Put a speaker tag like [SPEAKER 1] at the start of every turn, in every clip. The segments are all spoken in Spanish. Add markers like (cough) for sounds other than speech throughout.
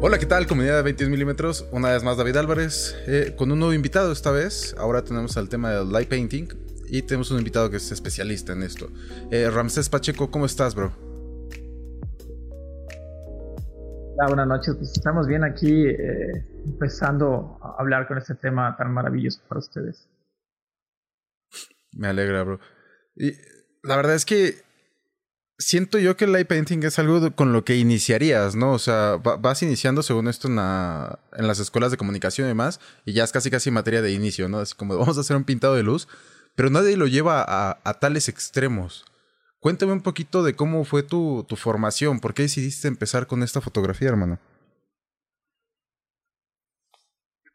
[SPEAKER 1] Hola, ¿qué tal? Comunidad de 20 milímetros. Una vez más, David Álvarez, eh, con un nuevo invitado esta vez. Ahora tenemos el tema del light painting y tenemos un invitado que es especialista en esto. Eh, Ramsés Pacheco, ¿cómo estás, bro?
[SPEAKER 2] Hola, buenas noches. Pues estamos bien aquí eh, empezando a hablar con este tema tan maravilloso para ustedes.
[SPEAKER 1] Me alegra, bro. Y la verdad es que siento yo que el light painting es algo con lo que iniciarías, ¿no? O sea, vas iniciando según esto en, las escuelas de comunicación y demás, y ya es casi casi materia de inicio, ¿no? Así como (laughs) vamos a hacer un pintado de luz, pero nadie lo lleva a, tales extremos. Cuéntame un poquito de cómo fue tu, tu, formación, por qué decidiste empezar con esta fotografía, hermano.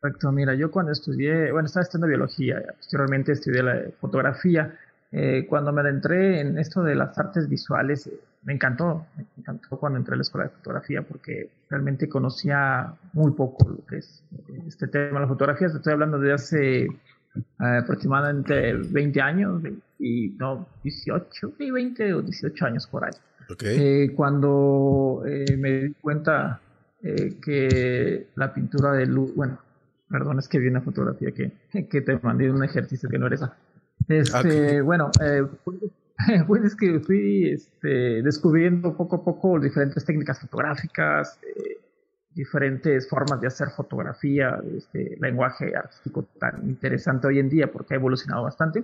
[SPEAKER 2] Perfecto, mira, yo cuando estudié, bueno, estaba estudiando biología, posteriormente estudié la fotografía, eh, cuando me adentré en esto de las artes visuales, eh, me encantó, me encantó cuando entré a la escuela de fotografía porque realmente conocía muy poco lo que es eh, este tema de la fotografía. Estoy hablando de hace aproximadamente 20 años, y no, 18, 20 o 18 años por ahí. cuando me di cuenta que la pintura de luz, bueno, perdón, es que vi una fotografía que, que te mandé un ejercicio que no era esa. Este, Bueno, eh, pues (laughs) es que fui este, descubriendo poco a poco diferentes técnicas fotográficas, eh, diferentes formas de hacer fotografía, este lenguaje artístico tan interesante hoy en día porque ha evolucionado bastante.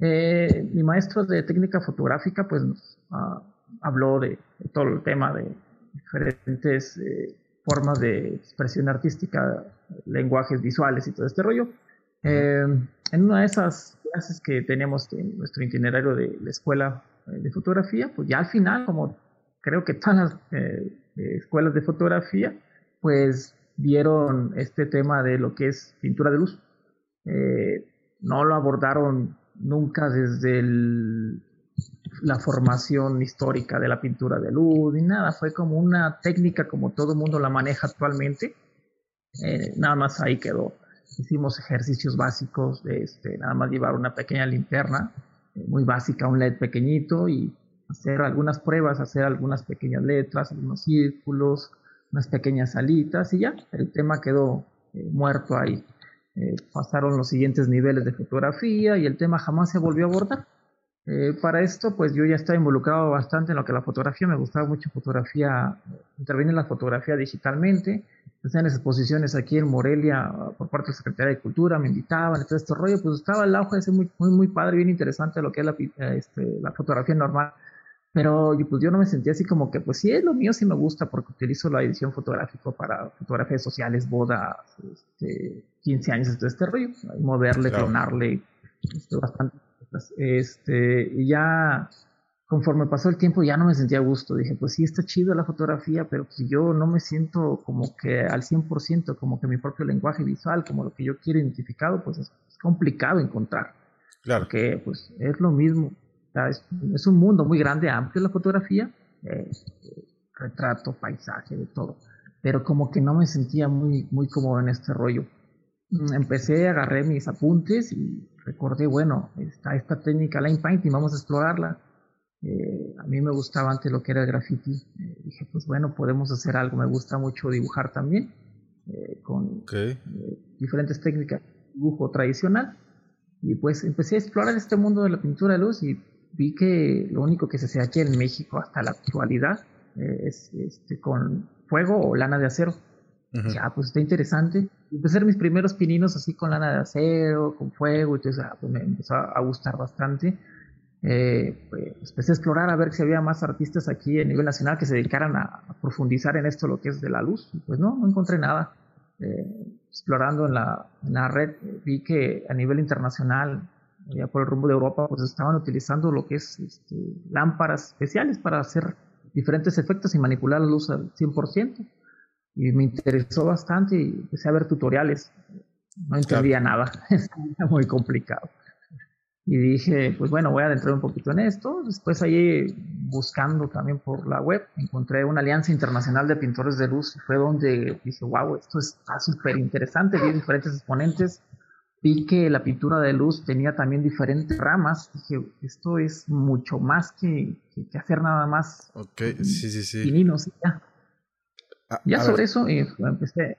[SPEAKER 2] Eh, mi maestro de técnica fotográfica pues nos ah, habló de, todo el tema de diferentes eh, formas de expresión artística, lenguajes visuales y todo este rollo. en una de esas clases que teníamos en nuestro itinerario de la escuela eh, de fotografía, pues ya al final, como creo que todas las eh, escuelas de fotografía, pues vieron este tema de lo que es pintura de luz. Eh, no lo abordaron nunca desde la formación histórica de la pintura de luz ni nada, fue como una técnica como todo mundo la maneja actualmente, nada más ahí quedó hicimos ejercicios básicos de este, nada más llevar una pequeña linterna, eh, muy básica, un LED pequeñito y hacer algunas pruebas, hacer algunas pequeñas letras, algunos círculos, unas pequeñas alitas y ya, el tema quedó eh, muerto ahí. Eh, pasaron los siguientes niveles de fotografía y el tema jamás se volvió a abordar. Para esto, pues yo ya estaba involucrado bastante en lo que la fotografía, me gustaba mucho fotografía, intervenir en la fotografía digitalmente, hacían exposiciones aquí en Morelia por parte de la Secretaría de Cultura, me invitaban, todo este rollo, pues estaba el auge ese muy, muy, muy padre, bien interesante lo que es la, este, la fotografía normal. Pero pues yo no me sentía así como que, pues sí, es lo mío, sí me gusta, porque utilizo la edición fotográfica para fotografías sociales, bodas, este, 15 años, todo este rollo, moverle, clonarle, esto bastante. Este, ya conforme pasó el tiempo ya no me sentía a gusto. Dije, pues sí, está chido la fotografía, pero pues yo no me siento como que al 100%, como que mi propio lenguaje visual, como lo que yo quiero identificado, pues es, complicado encontrar. Claro. Que pues es lo mismo. es, un mundo muy grande, amplio la fotografía, eh, retrato, paisaje, de todo. Pero como que no me sentía muy, muy cómodo en este rollo. Mm, empecé, agarré mis apuntes y recordé, bueno, está esta técnica line painting, vamos a explorarla. Eh, a mí me gustaba antes lo que era el graffiti. Eh, dije, pues bueno, podemos hacer algo. Me gusta mucho dibujar también, eh, con diferentes técnicas de dibujo tradicional. Y pues empecé a explorar este mundo de la pintura de luz y vi que lo único que se hace aquí en México hasta la actualidad es este, con fuego o lana de acero. Ya, pues está interesante. Empecé a hacer mis primeros pininos así con lana de acero, con fuego, entonces ah, pues me empezó a gustar bastante. Eh, pues empecé a explorar a ver si había más artistas aquí a nivel nacional que se dedicaran a, profundizar en esto, lo que es de la luz. pues no, no encontré nada. Eh, explorando en la, en la red, vi que a nivel internacional, ya por el rumbo de Europa, pues estaban utilizando lo que es este, lámparas especiales para hacer diferentes efectos y manipular la luz al 100%. Y me interesó bastante y empecé a ver tutoriales. No entendía nada, (laughs) era muy complicado. Y dije, pues bueno, voy a adentrar un poquito en esto. Después ahí buscando también por la web, encontré una alianza internacional de pintores de luz. Y fue donde dije, wow, esto está súper interesante. Vi diferentes exponentes. Vi que la pintura de luz tenía también diferentes ramas. Dije, esto es mucho más que, que, hacer nada más.
[SPEAKER 1] Ok, sí, sí, sí.
[SPEAKER 2] Pininos, ya. Ya sobre eso eh, empecé.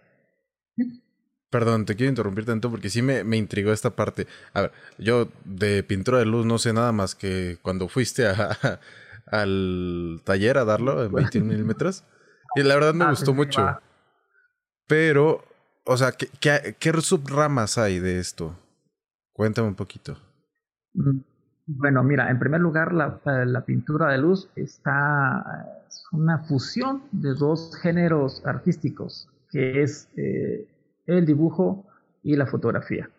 [SPEAKER 1] Perdón, te quiero interrumpir tanto porque sí me, me, intrigó esta parte. A ver, yo de pintura de luz no sé nada más que cuando fuiste a, (laughs) al taller a darlo en 21 (laughs) milímetros. Y la verdad me ah, gustó mucho. Pero, o sea, ¿qué, ¿qué, subramas hay de esto? Cuéntame un poquito.
[SPEAKER 2] Mm, bueno, mira, en primer lugar, la, la pintura de luz está es una fusión de dos géneros artísticos, que es eh, el dibujo y la fotografía.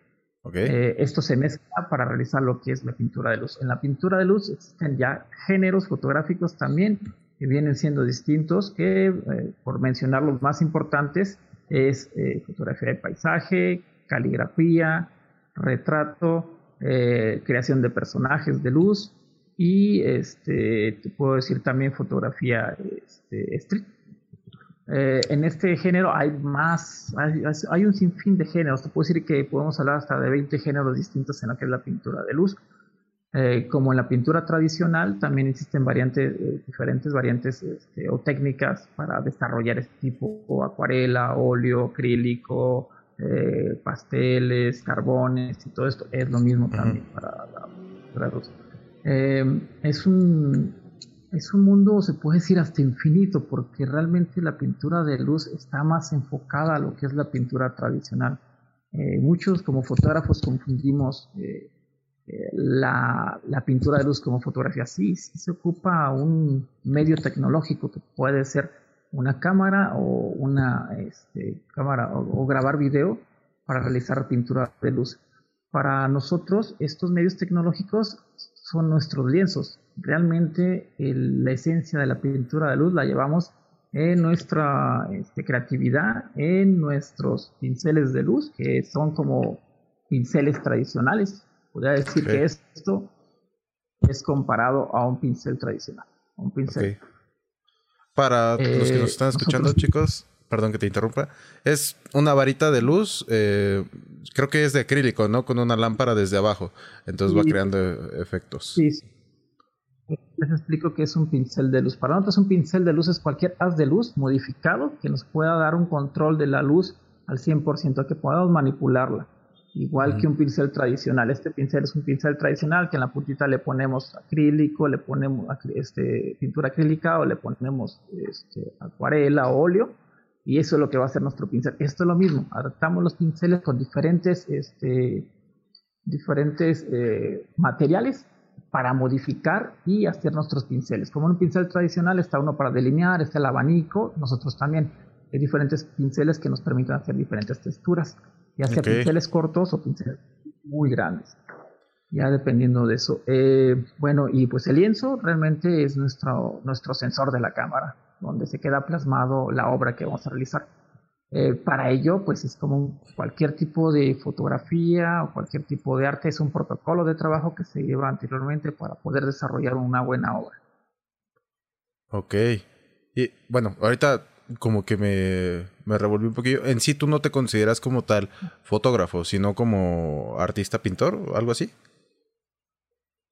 [SPEAKER 2] Eh, esto se mezcla para realizar lo que es la pintura de luz. En la pintura de luz existen ya géneros fotográficos también que vienen siendo distintos, que eh, por mencionar los más importantes es eh, fotografía de paisaje, caligrafía, retrato, creación de personajes de luz y este, te puedo decir también fotografía este, eh, en este género hay más, hay, un sinfín de géneros. Te puedo decir que podemos hablar hasta de 20 géneros distintos en lo que es la pintura de luz. Eh, como en la pintura tradicional, también existen variantes, eh, diferentes variantes este, o técnicas para desarrollar este tipo, o acuarela, óleo, acrílico, pasteles, carbones y todo esto. Es lo mismo también para la de luz. es un es un mundo, se puede decir, hasta infinito, porque realmente la pintura de luz está más enfocada a lo que es la pintura tradicional. Eh, muchos como fotógrafos confundimos eh, eh, la, pintura de luz como fotografía. Sí, sí se ocupa un medio tecnológico que puede ser una cámara o una este, cámara o grabar video para realizar pintura de luz. Para nosotros, estos medios tecnológicos son nuestros lienzos. Realmente la esencia de la pintura de luz la llevamos en nuestra este, creatividad, en nuestros pinceles de luz, que son como pinceles tradicionales. Podría decir que esto es comparado a un pincel tradicional. Un pincel.
[SPEAKER 1] Para los que nos están eh, escuchando, chicos, perdón que te interrumpa, es una varita de luz, eh, creo que es de acrílico, ¿no? Con una lámpara desde abajo, entonces va creando efectos.
[SPEAKER 2] Sí, Les explico que es un pincel de luz. Para nosotros un pincel de luz es cualquier haz de luz modificado que nos pueda dar un control de la luz al 100%, que podamos manipularla. Igual que un pincel tradicional. Este pincel es un pincel tradicional que en la puntita le ponemos acrílico, le ponemos este, pintura acrílica o le ponemos este, acuarela o óleo y eso es lo que va a hacer nuestro pincel. Esto es lo mismo, adaptamos los pinceles con diferentes, este, diferentes eh, materiales para modificar y hacer nuestros pinceles. Como un pincel tradicional está uno para delinear, está el abanico, nosotros también hay diferentes pinceles que nos permiten hacer diferentes texturas, ya sea pinceles cortos o pinceles muy grandes, ya dependiendo de eso. Eh, bueno, y pues el lienzo realmente es nuestro, nuestro sensor de la cámara donde se queda plasmado la obra que vamos a realizar. Eh, para ello, pues es como cualquier tipo de fotografía o cualquier tipo de arte, es un protocolo de trabajo que se lleva anteriormente para poder desarrollar una buena obra.
[SPEAKER 1] Ok. Y bueno, ahorita como que me, me revolví un poquillo. En sí, tú no te consideras como tal fotógrafo, sino como artista pintor o algo así.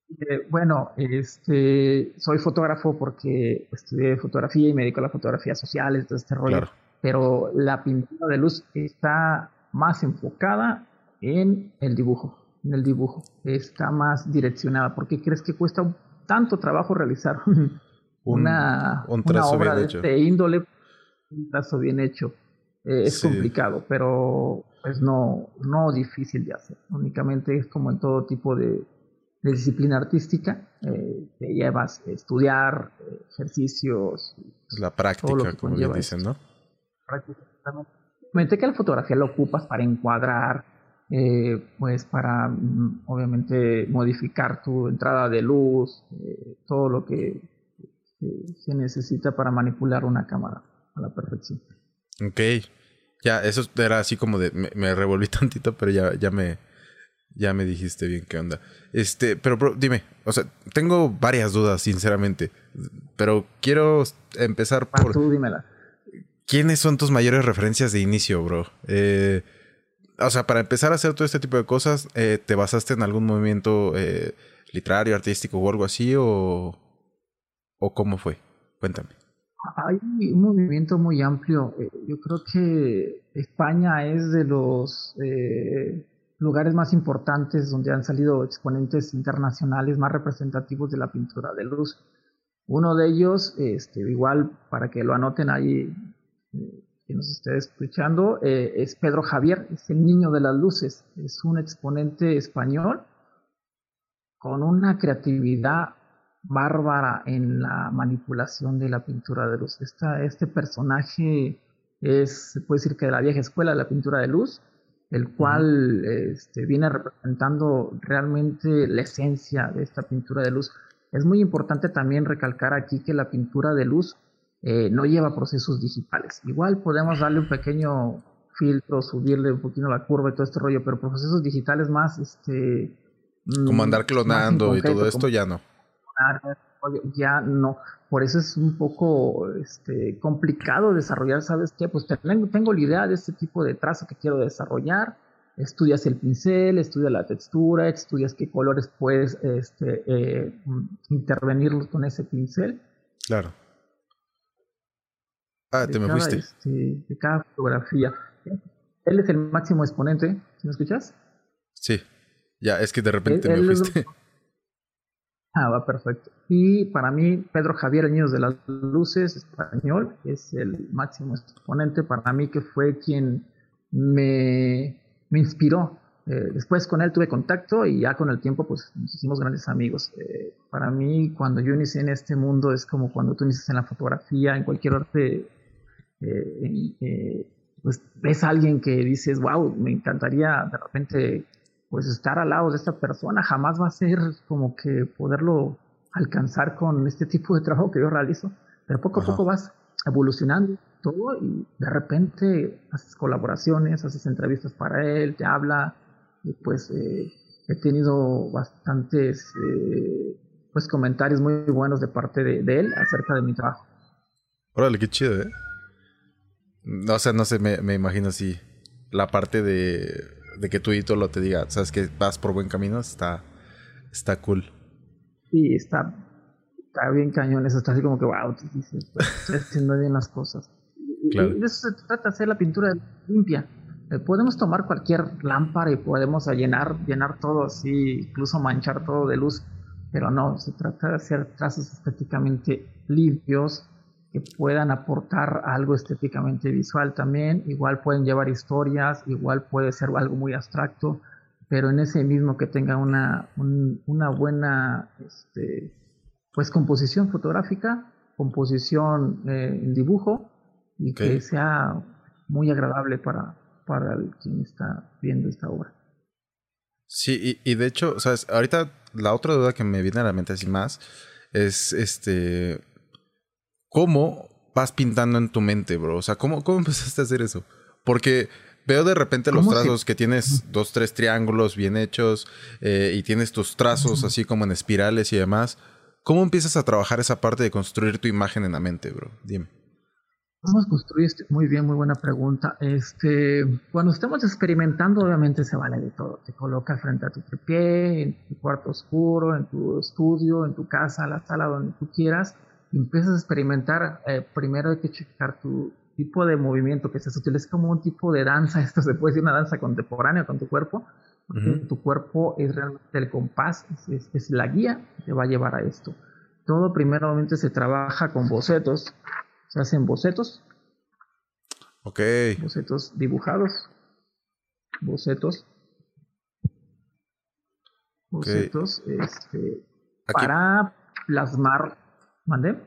[SPEAKER 2] Eh, bueno, este, soy fotógrafo porque estudié fotografía y me dedico a la fotografía social, todo este rollo. Pero la pintura de luz está más enfocada en el dibujo, en el dibujo. Está más direccionada. ¿Por qué crees que cuesta tanto trabajo realizar (laughs) una, obra de este índole? Un trazo bien hecho. Eh, es complicado, pero pues no, no difícil de hacer. Únicamente es como en todo tipo de, de disciplina artística, eh, te llevas a estudiar, eh, ejercicios.
[SPEAKER 1] La práctica, como le dicen, ¿no?
[SPEAKER 2] Prácticamente que la fotografía lo ocupas para encuadrar, eh, pues para mm, obviamente modificar tu entrada de luz, eh, todo lo que se necesita para manipular una cámara a la perfección.
[SPEAKER 1] Ok, ya, eso era así como de, me, me revolví (laughs) tantito, pero ya, ya me, ya me dijiste bien qué onda. Este, pero bro, dime, o sea, tengo varias dudas, sinceramente. Pero quiero empezar
[SPEAKER 2] por. tú dímela.
[SPEAKER 1] ¿Quiénes son tus mayores referencias de inicio, bro? Eh, o sea, para empezar a hacer todo este tipo de cosas, eh, ¿te basaste en algún movimiento eh, literario, artístico o algo así? O, ¿O cómo fue? Cuéntame.
[SPEAKER 2] Hay un movimiento muy amplio. Yo creo que España es de los lugares más importantes donde han salido exponentes internacionales más representativos de la pintura de luz. Uno de ellos, este, igual para que lo anoten ahí, eh, que nos esté escuchando, eh, es Pedro Javier, es el niño de las luces, es un exponente español con una creatividad bárbara en la manipulación de la pintura de luz. este personaje es, se puede decir que de la vieja escuela de la pintura de luz, el cual este, viene representando realmente la esencia de esta pintura de luz. Es muy importante también recalcar aquí que la pintura de luz eh, no lleva procesos digitales. Igual podemos darle un pequeño filtro, subirle un poquito la curva y todo este rollo, pero procesos digitales más, este...
[SPEAKER 1] Como andar clonando y todo esto ya no
[SPEAKER 2] ya no. Por eso es un poco este, complicado desarrollar, ¿sabes qué? Pues tengo, tengo la idea de este tipo de trazo que quiero desarrollar. Estudias el pincel, estudias la textura, estudias qué colores puedes este, eh, intervenir con ese pincel.
[SPEAKER 1] Claro. Ah, te me fuiste.
[SPEAKER 2] Este, de cada fotografía. Él es el máximo exponente. ¿Me escuchas?
[SPEAKER 1] Sí. Ya, es que de repente me fuiste. (laughs)
[SPEAKER 2] Ah, va perfecto. Y para mí, Pedro Javier Niños de las Luces, español, es el máximo exponente para mí que fue quien me, me inspiró. Eh, después con él tuve contacto y ya con el tiempo pues nos hicimos grandes amigos. Eh, para mí, cuando yo inicié en este mundo es como cuando tú inicias en la fotografía, en cualquier arte, eh, pues ves a alguien que dices, wow, me encantaría de repente pues estar al lado de esta persona jamás va a ser como que poderlo alcanzar con este tipo de trabajo que yo realizo, pero poco a poco vas evolucionando todo y de repente haces colaboraciones, haces entrevistas para él, te habla y pues eh, he tenido bastantes eh, pues comentarios muy buenos de parte de, él acerca de mi trabajo.
[SPEAKER 1] Órale, qué chido, ¿eh? O sea, no sé, me, me imagino así la parte de de que tu lo te diga, sabes que vas por buen camino, está, está cool.
[SPEAKER 2] Sí, está, está bien cañón, eso está así como que, wow, estoy haciendo bien las cosas. Y de eso se trata, hacer la pintura limpia. Eh, podemos tomar cualquier lámpara y podemos llenar, llenar todo así, incluso manchar todo de luz, pero no, se trata de hacer trazos estéticamente limpios, que puedan aportar algo estéticamente visual también. Igual pueden llevar historias, igual puede ser algo muy abstracto, pero en ese mismo que tenga una, una buena este, pues composición fotográfica, composición eh, en dibujo y que sea muy agradable para, para el, quien está viendo esta obra.
[SPEAKER 1] Sí, y, y de hecho, sabes, ahorita la otra duda que me viene a la mente así más es este ¿Cómo vas pintando en tu mente, bro? O sea, ¿cómo, cómo (laughs) empezaste a hacer eso? Porque veo de repente los trazos que tienes dos, tres triángulos bien hechos eh, y tienes tus trazos así como en espirales y demás. ¿Cómo empiezas a trabajar esa parte de construir tu imagen en la mente, bro? Dime.
[SPEAKER 2] ¿Cómo construiste? Muy bien, muy buena pregunta. Este, cuando estamos experimentando, obviamente se vale de todo. Te colocas frente a tu tripié, en tu cuarto oscuro, en tu estudio, en tu casa, la sala, donde tú quieras. Empiezas a experimentar. Eh, primero hay que checar tu tipo de movimiento que se utiliza como un tipo de danza. (laughs) Esto se puede decir una danza contemporánea con tu cuerpo. Tu cuerpo es realmente el compás, es, es la guía que te va a llevar a esto. Todo primeramente se trabaja con bocetos se hacen bocetos.
[SPEAKER 1] Ok.
[SPEAKER 2] Bocetos dibujados. Bocetos. Bocetos este, para plasmar. ¿Mandé?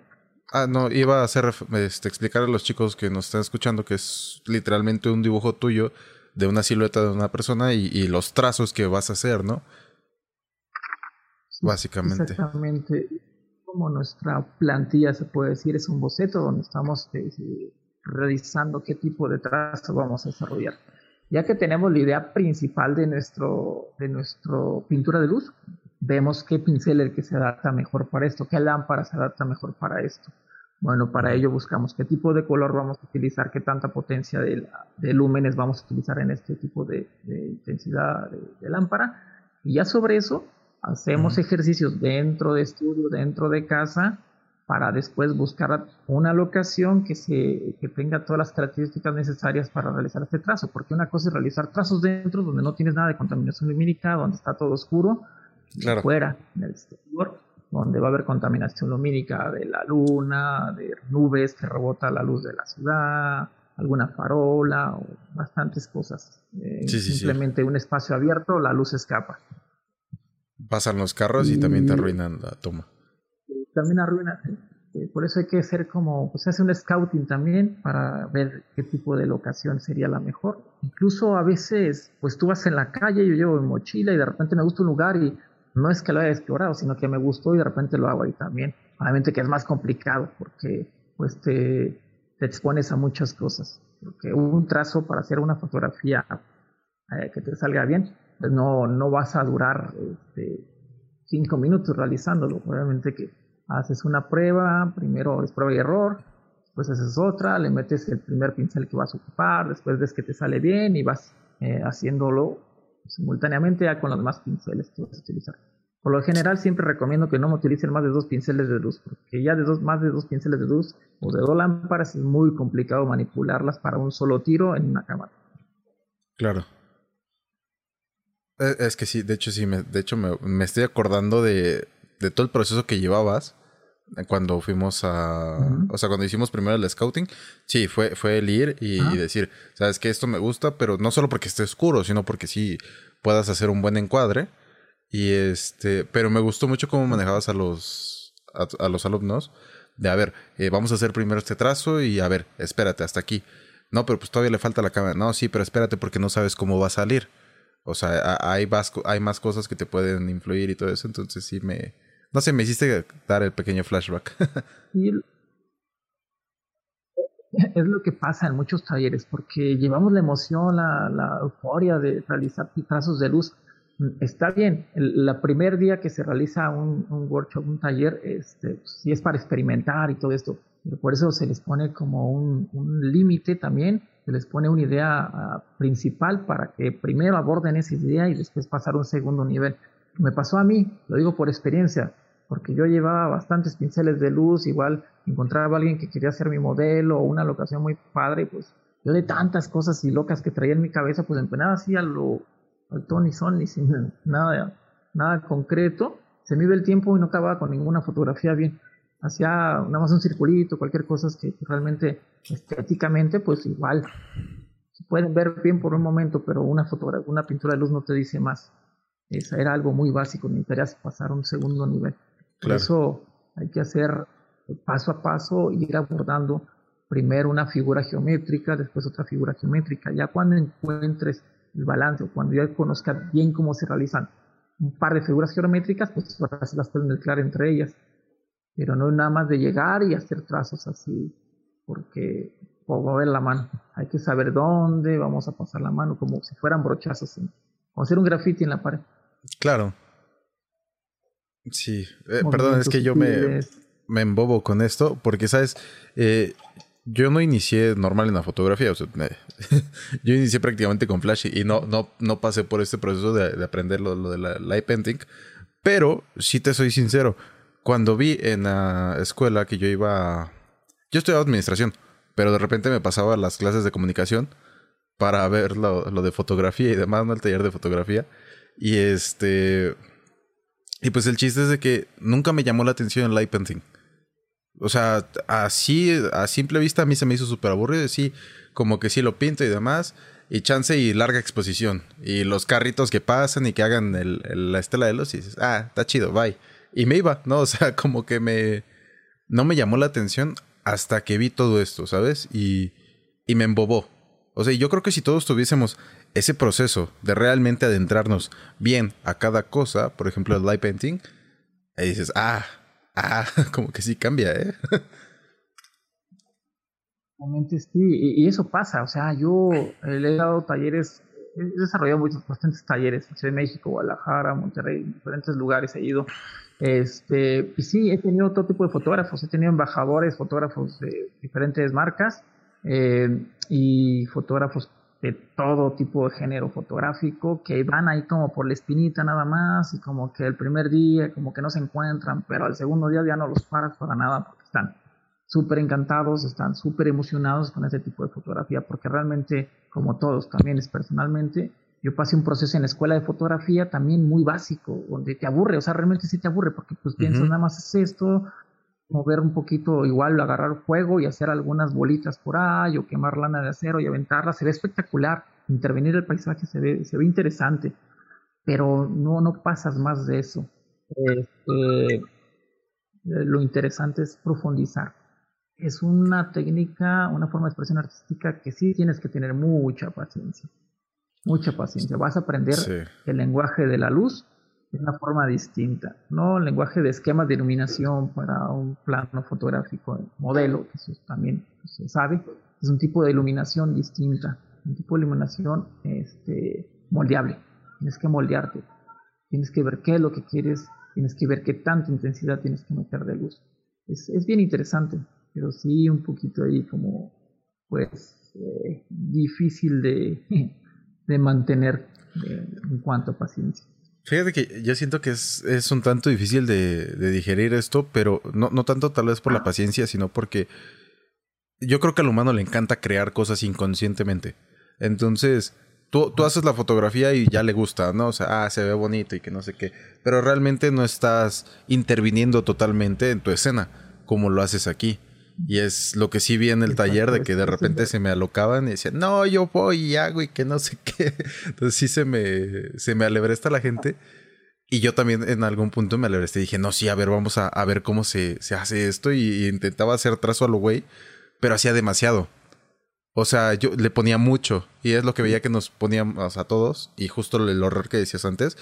[SPEAKER 1] Ah, no, iba a hacer, este, explicar a los chicos que nos están escuchando que es literalmente un dibujo tuyo de una silueta de una persona y, los trazos que vas a hacer, ¿no? Básicamente.
[SPEAKER 2] Exactamente como nuestra plantilla, se puede decir, es un boceto donde estamos eh, realizando qué tipo de trazo vamos a desarrollar. Ya que tenemos la idea principal de nuestro, de nuestro pintura de luz, vemos qué pincel es el que se adapta mejor para esto, qué lámpara se adapta mejor para esto. Bueno, para ello buscamos qué tipo de color vamos a utilizar, qué tanta potencia de, de lúmenes vamos a utilizar en este tipo de, intensidad de, de, lámpara. Y ya sobre eso hacemos ejercicios dentro de estudio, dentro de casa, para después buscar una locación que, se, que tenga todas las características necesarias para realizar este trazo, porque una cosa es realizar trazos dentro donde no tienes nada de contaminación lumínica, donde está todo oscuro, claro. fuera, en el exterior, donde va a haber contaminación lumínica de la luna, de nubes que rebota la luz de la ciudad, alguna farola o bastantes cosas. Eh, simplemente un espacio abierto, la luz escapa.
[SPEAKER 1] Pasan los carros y, también te arruinan la toma.
[SPEAKER 2] También arruinan. Eh, por eso hay que hacer como, pues hace un scouting también para ver qué tipo de locación sería la mejor. Incluso a veces, pues tú vas en la calle, yo llevo mi mochila y de repente me gusta un lugar y no es que lo haya explorado, sino que me gustó y de repente lo hago ahí también. Obviamente que es más complicado porque pues te, te expones a muchas cosas. Porque un trazo para hacer una fotografía eh, que te salga bien, pues no, no vas a durar este, cinco minutos realizándolo. Obviamente que haces una prueba, primero es prueba y error, después haces otra, le metes el primer pincel que vas a ocupar, después ves que te sale bien y vas eh, haciéndolo simultáneamente ya con los demás pinceles que vas a utilizar. Por lo general siempre recomiendo que no me utilicen más de dos pinceles de luz, porque ya de dos, más de dos pinceles de luz o de dos lámparas es muy complicado manipularlas para un solo tiro en una cámara.
[SPEAKER 1] Claro. Eh, es que sí, de hecho sí, me, de hecho me, estoy acordando de, de, todo el proceso que llevabas cuando fuimos a... O sea, cuando hicimos primero el scouting, sí, fue, fue el ir y, decir, sabes que esto me gusta, pero no solo porque esté oscuro, sino porque sí puedas hacer un buen encuadre. Y este, pero me gustó mucho cómo manejabas a los, a, los alumnos. De, a ver, eh, vamos a hacer primero este trazo y a ver, espérate hasta aquí. No, pero pues todavía le falta la cámara. No, sí, pero espérate porque no sabes cómo va a salir. O sea, hay más, hay más cosas que te pueden influir y todo eso. Entonces sí me... No sé, me hiciste dar el pequeño flashback. (laughs)
[SPEAKER 2] es lo que pasa en muchos talleres, porque llevamos la emoción, la, euforia de realizar trazos de luz. Está bien, el primer día que se realiza un, un workshop, un taller, este, pues, sí es para experimentar y todo esto, por eso se les pone como un, un límite también se les pone una idea ah, principal para que primero aborden esa idea y después pasar a un segundo nivel. Me pasó a mí, lo digo por experiencia, porque yo llevaba bastantes pinceles de luz, igual encontraba a alguien que quería hacer mi modelo o una locación muy padre, pues yo de tantas cosas y locas que traía en mi cabeza, pues empenaba así a lo, al Tony Sonny, sin (laughs) nada, nada concreto, se me iba el tiempo y no acababa con ninguna fotografía bien hacía nada más un circulito, cualquier cosa que realmente estéticamente, pues igual se pueden ver bien por un momento, pero una una pintura de luz no te dice más. Esa era algo muy básico, necesitarías pasar a un segundo nivel. Por eso hay que hacer paso a paso, ir abordando primero una figura geométrica, después otra figura geométrica. Ya cuando encuentres el balance o cuando ya conozcas bien cómo se realizan un par de figuras geométricas, pues se las pueden mezclar entre ellas pero no nada más de llegar y hacer trazos así, porque mover la mano. Hay que saber dónde vamos a pasar la mano, como si fueran brochazos, o hacer un graffiti en la pared.
[SPEAKER 1] Claro. Sí, eh, perdón, es que yo me, me embobo con esto, porque, ¿sabes? Eh, yo no inicié normal en la fotografía, o sea, (laughs) yo inicié prácticamente con Flash y no, no, no pasé por este proceso de, aprender lo, de la light painting, pero si te soy sincero, cuando vi en la escuela que yo iba... Yo estudiaba administración, pero de repente me pasaba las clases de comunicación para ver lo, de fotografía y demás, ¿no? El taller de fotografía. Y este... Y pues el chiste es de que nunca me llamó la atención el light painting. O sea, así, a simple vista a mí se me hizo súper aburrido. Sí, como que sí lo pinto y demás. Y chance y larga exposición. Y los carritos que pasan y que hagan la estela de luz. Y dices, ah, está chido, bye. Y me iba, ¿no? (laughs) O sea, como que me... No me llamó la atención hasta que vi todo esto, ¿sabes? Y, y me embobó. O sea, yo creo que si todos tuviésemos ese proceso de realmente adentrarnos bien a cada cosa, por ejemplo, el light painting, ahí dices, ah, Ah, (laughs) como que sí cambia, ¿eh?
[SPEAKER 2] Realmente sí, y, eso pasa, o sea, yo le he dado talleres, he desarrollado muchos, bastantes talleres en México, Guadalajara, Monterrey, diferentes lugares he ido. Este, y sí, he tenido todo tipo de fotógrafos, he tenido embajadores, fotógrafos de diferentes marcas eh, y fotógrafos de todo tipo de género fotográfico que van ahí como por la espinita nada más y como que el primer día como que no se encuentran, pero al segundo día ya no los paras para nada porque están súper encantados, están súper emocionados con ese tipo de fotografía porque realmente como todos también es personalmente yo pasé un proceso en la escuela de fotografía también muy básico, donde te aburre, o sea, realmente sí te aburre, porque pues piensas nada más es esto, mover un poquito, igual agarrar fuego y hacer algunas bolitas por ahí, o quemar lana de acero y aventarla, se ve espectacular, intervenir el paisaje se ve, se ve interesante, pero no, no pasas más de eso. Este, lo interesante es profundizar. Es una técnica, una forma de expresión artística que sí tienes que tener mucha paciencia. Mucha paciencia. Vas a aprender el lenguaje de la luz de una forma distinta, ¿no? Lenguaje de esquemas de iluminación para un plano fotográfico modelo, que eso también se sabe, es un tipo de iluminación distinta, un tipo de iluminación este, moldeable. Tienes que moldearte, tienes que ver qué es lo que quieres, tienes que ver qué tanta intensidad tienes que meter de luz. Es, es bien interesante, pero sí un poquito ahí como, pues, eh, difícil de, (laughs) de mantener eh, en cuanto a paciencia.
[SPEAKER 1] Fíjate que yo siento que es, es un tanto difícil de, digerir esto, pero no, no tanto tal vez por la paciencia, sino porque yo creo que al humano le encanta crear cosas inconscientemente. Entonces, tú, tú haces la fotografía y ya le gusta, ¿no? O sea, ah, se ve bonito y que no sé qué. Pero realmente no estás interviniendo totalmente en tu escena, como lo haces aquí. Y es lo que sí vi en el taller de que de repente se me alocaban y decían, no, yo voy y hago y que no sé qué. (laughs) Entonces sí se me, se me alebresta la gente. Y yo también en algún punto me alebreste y dije, no, sí, a ver, vamos a, ver cómo se, se hace esto. Y, intentaba hacer trazo a lo güey, pero hacía demasiado. O sea, yo le ponía mucho. Y es lo que veía que nos poníamos a todos. Y justo el horror que decías antes.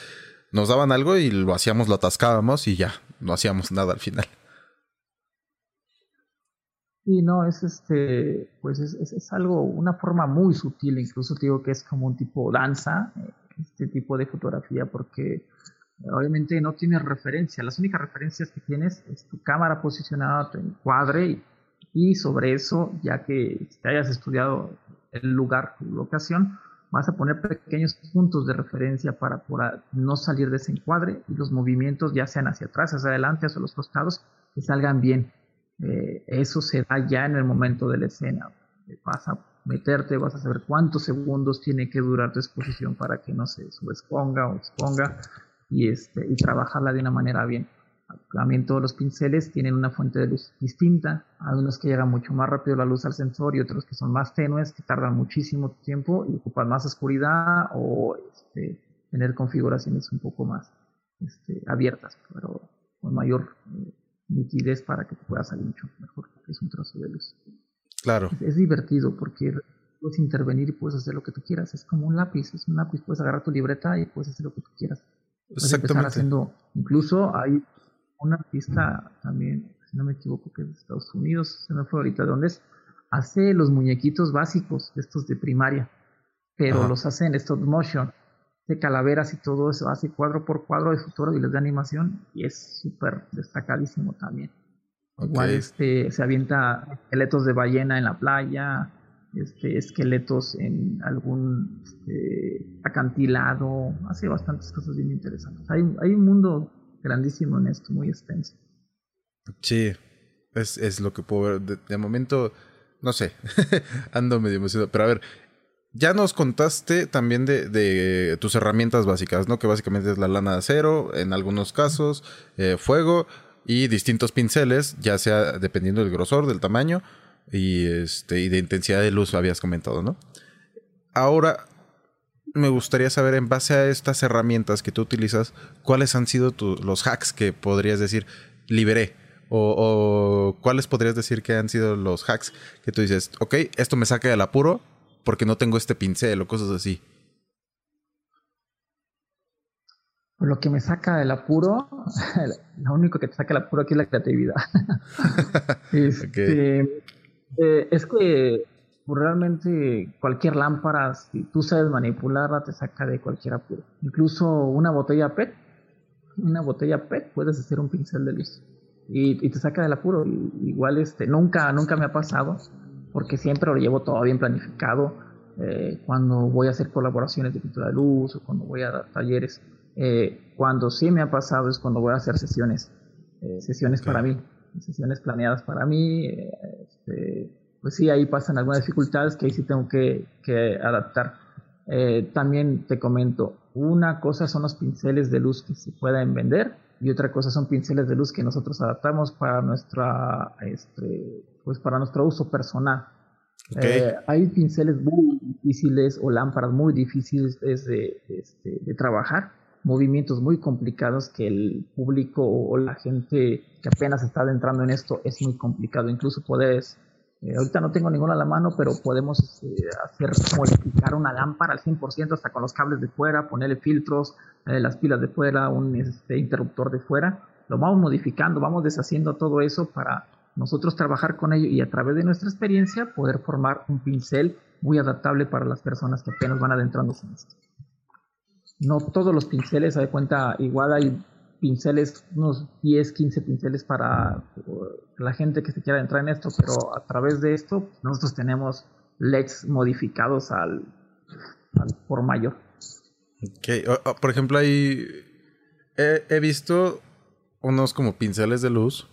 [SPEAKER 1] Nos daban algo y lo hacíamos, lo atascábamos y ya, no hacíamos nada al final.
[SPEAKER 2] Sí, no, es este, pues es, es, algo, una forma muy sutil, incluso te digo que es como un tipo danza, eh, este tipo de fotografía, porque obviamente no tienes referencia, las únicas referencias que tienes es tu cámara posicionada, tu encuadre, y, sobre eso, ya que te hayas estudiado el lugar, tu locación, vas a poner pequeños puntos de referencia para, para no salir de ese encuadre y los movimientos, ya sean hacia atrás, hacia adelante, hacia los costados, que salgan bien eh, eso se da ya en el momento de la escena. Vas a meterte, vas a saber cuántos segundos tiene que durar tu exposición para que no se subexponga o exponga y, este, y trabajarla de una manera bien. También todos los pinceles tienen una fuente de luz distinta. Hay unos que llegan mucho más rápido la luz al sensor y otros que son más tenues, que tardan muchísimo tiempo y ocupan más oscuridad o este, tener configuraciones un poco más este, abiertas, pero con mayor eh, nitidez para que te pueda salir mucho mejor, es un trozo de luz.
[SPEAKER 1] Claro.
[SPEAKER 2] Es, divertido porque puedes intervenir y puedes hacer lo que tú quieras. Es como un lápiz, es un lápiz, puedes agarrar tu libreta y puedes hacer lo que tú quieras. Puedes empezar haciendo, incluso hay un artista también, si no me equivoco, que es de Estados Unidos, se me fue ahorita de dónde es, hace los muñequitos básicos, estos de primaria, pero los hace en stop motion, de calaveras y todo eso, hace cuadro por cuadro de futuro y les da animación y es súper destacadísimo también. Igual este, se avienta esqueletos de ballena en la playa, este, esqueletos en algún este, acantilado, hace bastantes cosas bien interesantes. Hay, hay un mundo grandísimo en esto, muy extenso.
[SPEAKER 1] Sí, es, es lo que puedo ver. De, momento, no sé, (laughs) ando medio emocionado. Pero a ver, ya nos contaste también de, tus herramientas básicas, ¿no? Que básicamente es la lana de acero, en algunos casos, eh, fuego y distintos pinceles, ya sea dependiendo del grosor, del tamaño y, este, y de intensidad de luz, habías comentado, ¿no? Ahora, me gustaría saber, en base a estas herramientas que tú utilizas, cuáles han sido los hacks que podrías decir, liberé. O, cuáles podrías decir que han sido los hacks que tú dices, ok, esto me saca del apuro porque no tengo este pincel o cosas así.
[SPEAKER 2] Lo que me saca del apuro, (laughs) lo único que te saca del apuro aquí es la creatividad. (laughs) (laughs) Este, eh, es que pues, realmente cualquier lámpara, si tú sabes manipularla, te saca de cualquier apuro. Incluso una botella PET, una botella PET, puedes hacer un pincel de luz y, te saca del apuro. igual este, nunca, nunca me ha pasado, porque siempre lo llevo todo bien planificado. Eh, cuando voy a hacer colaboraciones de pintura de luz o cuando voy a dar talleres. Eh, cuando sí me ha pasado es cuando voy a hacer sesiones, sesiones para mí, sesiones planeadas para mí. Este, pues sí, ahí pasan algunas dificultades que ahí sí tengo que, adaptar. Eh, también te comento, una cosa son los pinceles de luz que se pueden vender y otra cosa son pinceles de luz que nosotros adaptamos para nuestra, este, pues para nuestro uso personal. Eh, hay pinceles muy difíciles o lámparas muy difíciles de, este, de trabajar, movimientos muy complicados que el público o la gente que apenas está adentrando en esto es muy complicado. Incluso puedes eh, ahorita no tengo ninguna a la mano, pero podemos este, hacer modificar una lámpara al 100% hasta con los cables de fuera, ponerle filtros, eh, las pilas de fuera, un este, interruptor de fuera. Lo vamos modificando, vamos deshaciendo todo eso para nosotros trabajar con ello y a través de nuestra experiencia poder formar un pincel muy adaptable para las personas que apenas van adentrándose en esto. No todos los pinceles, se de cuenta, igual hay pinceles, unos 10, 15 pinceles para la gente que se quiera entrar en esto, pero a través de esto nosotros tenemos LEDs modificados al, por mayor.
[SPEAKER 1] Ok, por ejemplo, hay, he, visto unos como pinceles de luz,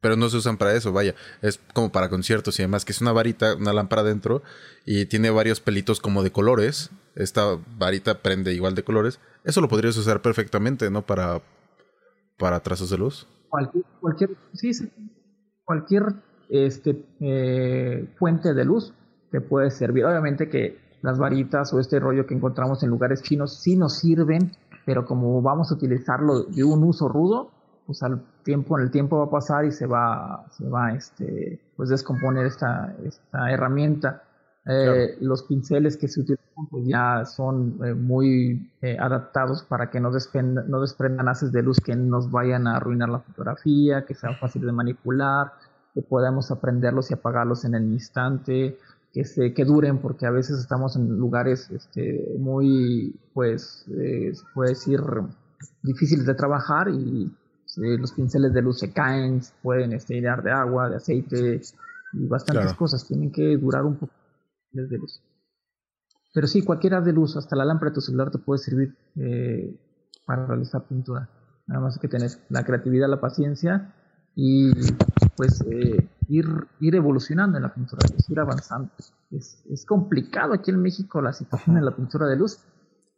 [SPEAKER 1] pero no se usan para eso, vaya, es como para conciertos y demás, que es una varita, una lámpara dentro y tiene varios pelitos como de colores. Esta varita prende igual de colores. Eso lo podrías usar perfectamente, ¿no? Para, para trazos de luz?
[SPEAKER 2] Cualquier, cualquier sí, cualquier este, eh, fuente de luz te puede servir. Obviamente que las varitas o este rollo que encontramos en lugares chinos sí nos sirven, pero como vamos a utilizarlo de un uso rudo, pues al tiempo, el tiempo va a pasar y se va, se va este, pues descomponer esta, esta herramienta. Eh, los pinceles que se utilizan pues ya son eh, muy eh, adaptados para que no, desprendan, no desprendan haces de luz que nos vayan a arruinar la fotografía, que sean fáciles de manipular, que podamos aprenderlos y apagarlos en el instante, que, se, que duren, porque a veces estamos en lugares este, muy, pues, se puede decir, difíciles de trabajar y los pinceles de luz se caen, pueden este, de agua, de aceite y bastantes cosas. Tienen que durar un poco de luz. Pero sí, cualquiera de luz, hasta la lámpara de tu celular te puede servir eh, para realizar pintura. Nada más que tener la creatividad, la paciencia y pues eh, ir, ir evolucionando en la pintura de luz, ir avanzando. Es, es complicado aquí en México la situación en la pintura de luz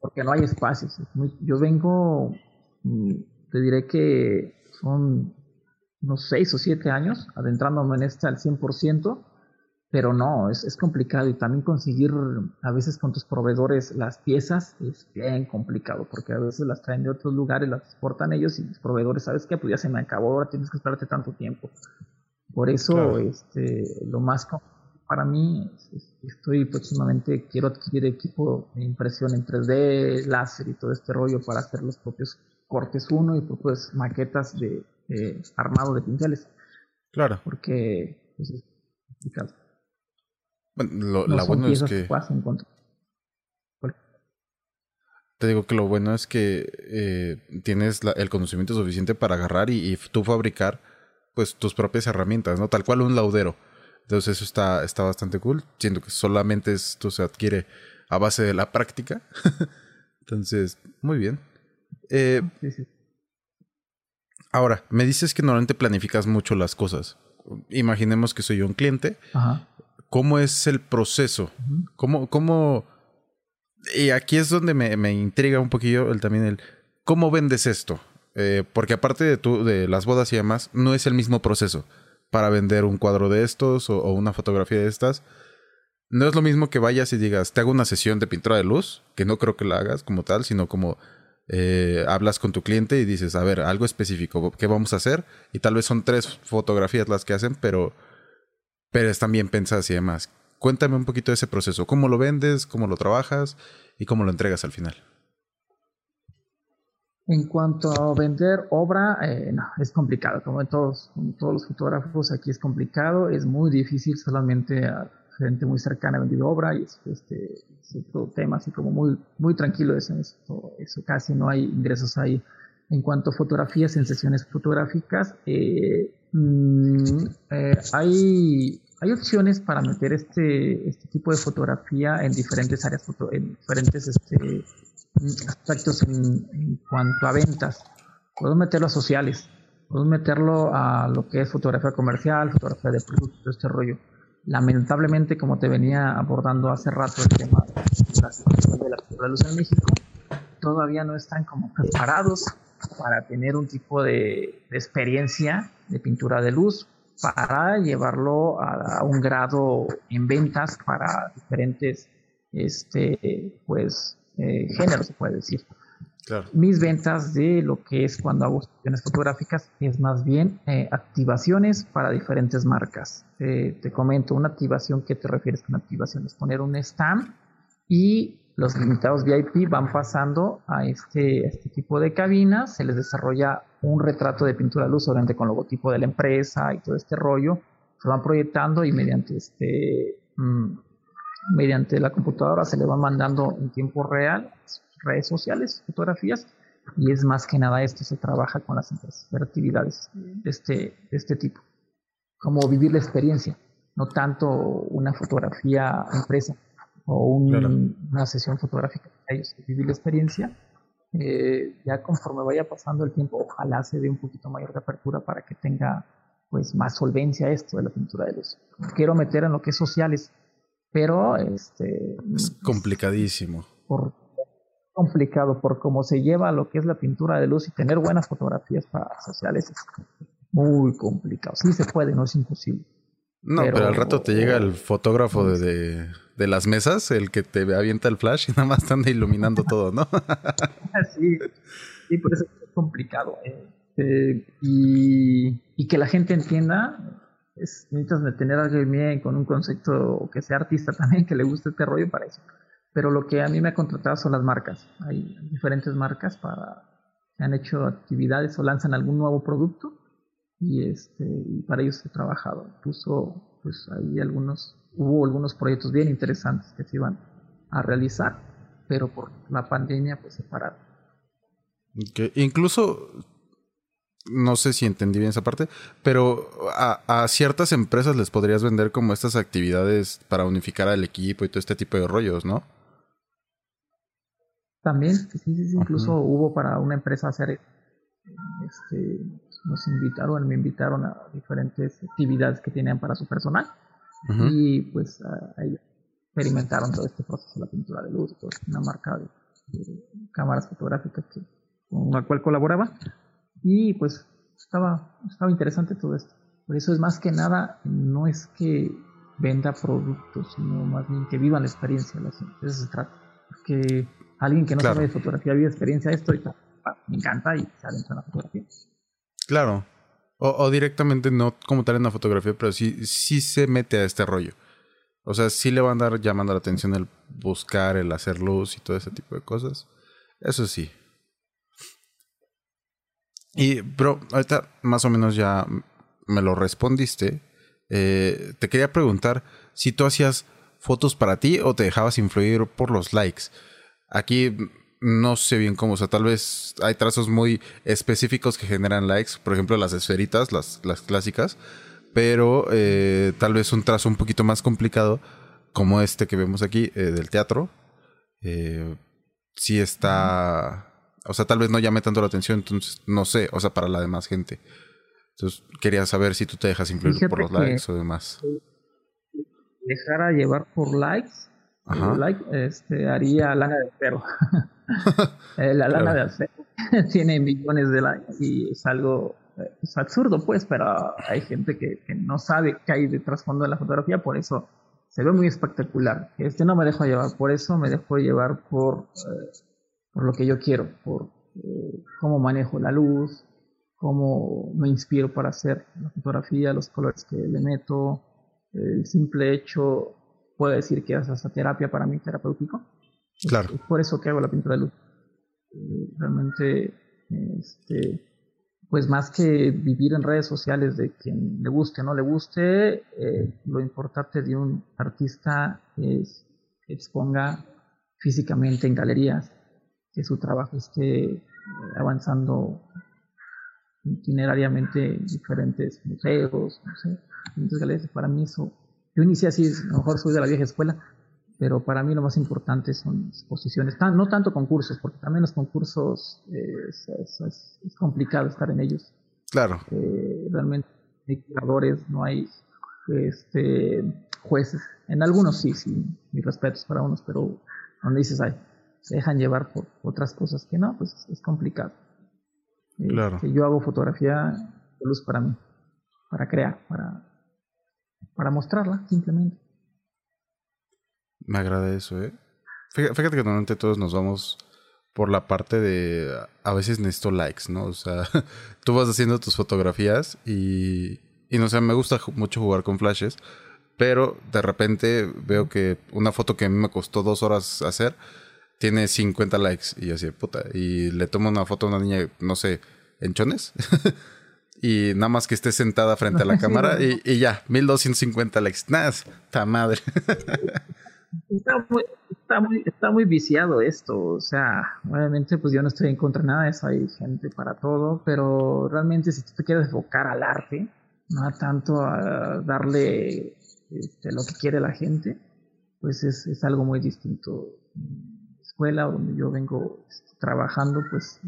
[SPEAKER 2] porque no hay espacios. yo vengo, mm, te diré que son unos 6 o 7 años adentrándome en este al 100% pero no, es, es, complicado y también conseguir a veces con tus proveedores las piezas es bien complicado porque a veces las traen de otros lugares, las exportan ellos y los proveedodores, ¿sabes qué? Pues ya se me acabó, ahora tienes que esperarte tanto tiempo. Por eso, este, lo más para mí, estoy próximamente, quiero adquirir equipo de impresión en 3D, láser y todo este rollo para hacer los propios cortes uno y propias maquetas de armado de pinceles.
[SPEAKER 1] Claro.
[SPEAKER 2] Porque pues, es complicado.
[SPEAKER 1] Bueno, lo, es que... Te digo que lo bueno es que eh, tienes el conocimiento suficiente para agarrar y, tú fabricar pues tus propias herramientas, ¿no? Tal cual un laudero. Entonces eso está, está bastante cool. Siento que solamente esto se adquiere a base de la práctica. (laughs) Entonces, muy bien. Eh, ahora, me dices que normalmente planificas mucho las cosas. Imaginemos que soy yo un cliente. ¿Cómo es el proceso? ¿Cómo, cómo y aquí es donde me, me intriga un poquillo el, también el cómo vendes esto. Eh, porque aparte de, tu, de las bodas y demás, no es el mismo proceso para vender un cuadro de estos o, una fotografía de estas. No es lo mismo que vayas y digas, te hago una sesión de pintura de luz, que no creo que la hagas como tal, sino como eh, hablas con tu cliente y dices, a ver, algo específico, ¿qué vamos a hacer? Y tal vez son tres fotografías las que hacen, pero, pero están bien pensadas y demás. Cuéntame un poquito de ese proceso. ¿Cómo lo vendes? ¿Cómo lo trabajas? ¿Y cómo lo entregas al final?
[SPEAKER 2] En cuanto a vender obra, eh, no, es complicado. Como en todos, todos los fotógrafos, aquí es complicado. Es muy difícil solamente a gente muy cercana a vender obra y es, este, otro tema así como muy, muy tranquilo. Eso, eso, casi no hay ingresos ahí. En cuanto a fotografías en sesiones fotográficas, eh, mm, eh, hay hay opciones para meter este, este tipo de fotografía en diferentes áreas, en diferentes este, aspectos en, cuanto a ventas. Puedo meterlo a sociales, puedo meterlo a lo que es fotografía comercial, fotografía de productos, este rollo. Lamentablemente, como te venía abordando hace rato el tema de la de luz en México, todavía no están como preparados para tener un tipo de, de experiencia de pintura de luz para llevarlo a, un grado en ventas para diferentes este pues eh, géneros se puede decir. Mis ventas de lo que es cuando hago sesiones fotográficas es más bien eh, activaciones para diferentes marcas. Te comento una activación que te refieres con activación es poner un stand y los limitados VIP van pasando a este, este tipo de cabinas, se les desarrolla un retrato de pintura luz, obviamente con logotipo de la empresa y todo este rollo, se van proyectando y mediante este mm, mediante la computadora se le van mandando en tiempo real redes sociales, fotografías y es más que nada esto se trabaja con las empresas, actividades de este, de este tipo, como vivir la experiencia, no tanto una fotografía empresa o una sesión fotográfica ellos, vivir la experiencia. Eh, ya conforme vaya pasando el tiempo, ojalá se dé un poquito mayor de apertura para que tenga pues más solvencia esto de la pintura de luz. Quiero meter en lo que es sociales, pero este
[SPEAKER 1] es complicadísimo.
[SPEAKER 2] Por complicado por cómo se lleva lo que es la pintura de luz y tener buenas fotografías para sociales es muy complicado. Sí se puede, no es imposible.
[SPEAKER 1] No, pero, al rato te llega el fotógrafo de, de, las mesas, el que te avienta el flash y (laughs) nada más te anda iluminando todo, ¿no? (laughs)
[SPEAKER 2] sí, sí, por eso es complicado. Eh. Eh, y, y, que la gente entienda, es, necesitas tener a alguien con un concepto que sea artista también, que le guste este rollo para eso. Pero lo que a mí me ha contratado son las marcas. Hay diferentes marcas para que han hecho actividades o lanzan algún nuevo producto y este y para ellos he trabajado incluso pues hay algunos hubo algunos proyectos bien interesantes que se iban a realizar pero por la pandemia pues se pararon.
[SPEAKER 1] Incluso no sé si entendí bien esa parte pero a, a, ciertas empresas les podrías vender como estas actividades para unificar al equipo y todo este tipo de rollos no
[SPEAKER 2] también sí, sí, sí incluso hubo para una empresa hacer este nos invitaron, me invitaron a diferentes actividades que tenían para su personal y pues ahí experimentaron todo este proceso de la pintura de luz, una marca de, cámaras fotográficas que, con la cual colaboraba y pues estaba, estaba interesante todo esto. Por eso es más que nada, no es que venda productos, sino más bien que vivan la experiencia, de eso se trata. Que alguien que no sabe de fotografía vive experiencia esto y me encanta y sale en la fotografía.
[SPEAKER 1] Claro. O, directamente no como tal en la fotografía, pero sí, sí se mete a este rollo. O sea, sí le van a dar llamando la atención el buscar, el hacer luz y todo ese tipo de cosas. Eso sí. Y, bro, ahorita más o menos ya me lo respondiste. Eh, te quería preguntar si tú hacías fotos para ti o te dejabas influir por los likes. Aquí no sé bien cómo, o sea, tal vez hay trazos muy específicos que generan likes, por ejemplo las esferitas, las, las clásicas, pero eh, tal vez un trazo un poquito más complicado como este que vemos aquí eh, del teatro, eh, sí está, o sea, tal vez no llame tanto la atención, entonces no sé, o sea, para la demás gente. Entonces quería saber si tú te dejas influir por los likes o demás.
[SPEAKER 2] Dejara llevar por likes, like, este, haría lana de perro. (laughs) (laughs) Eh, la lana de acero (laughs) tiene millones de likes y es algo es absurdo, pues, pero hay gente que, que no sabe qué hay detrás fondo de la fotografía, por eso se ve muy espectacular. Este no me dejo llevar por eso, me dejo llevar por, eh, por lo que yo quiero, por eh, cómo manejo la luz, cómo me inspiro para hacer la fotografía, los colores que le meto, el simple hecho, puedo decir que es esa terapia para mí terapéutico.
[SPEAKER 1] Claro.
[SPEAKER 2] Es, por eso que hago la pintura de luz. Eh, realmente, este, pues más que vivir en redes sociales de quien le guste o no le guste, eh, lo importante de un artista es que exponga físicamente en galerías, que su trabajo esté eh, avanzando itinerariamente en diferentes museos, no sé, diferentes galerías. Para mí eso, yo inicié así, a lo mejor soy de la vieja escuela, pero para mí lo más importante son exposiciones, no tanto concursos, porque también los concursos es, complicado estar en ellos.
[SPEAKER 1] Claro.
[SPEAKER 2] Eh, realmente hay creadores, no hay este, jueces. En algunos sí, sí, mis respetos para unos, pero donde dices, ay, se dejan llevar por otras cosas que no, pues es complicado.
[SPEAKER 1] Claro.
[SPEAKER 2] Este, yo hago fotografía de luz para mí, para crear, para, para mostrarla simplemente.
[SPEAKER 1] Me agrada eso, ¿eh? Fíjate, que normalmente todos nos vamos por la parte de a veces necesito likes, ¿no? O sea, (laughs) tú vas haciendo tus fotografías y, y no sé, me gusta mucho jugar con flashes, pero de repente veo que una foto que a mí me costó dos horas hacer tiene 50 likes y así, puta, y le tomo una foto a una niña, no sé, en chones. (laughs) y nada más que esté sentada frente a la (laughs) cámara y, y ya, 1250 likes. Nada, está madre. (laughs)
[SPEAKER 2] está muy, está muy, está muy viciado esto. O sea, obviamente, pues yo no estoy en contra de nada de eso. Hay gente para todo, pero realmente, si tú te quieres enfocar al arte, no tanto a darle este, lo que quiere la gente, pues es, es algo muy distinto. La escuela donde yo vengo este, trabajando, pues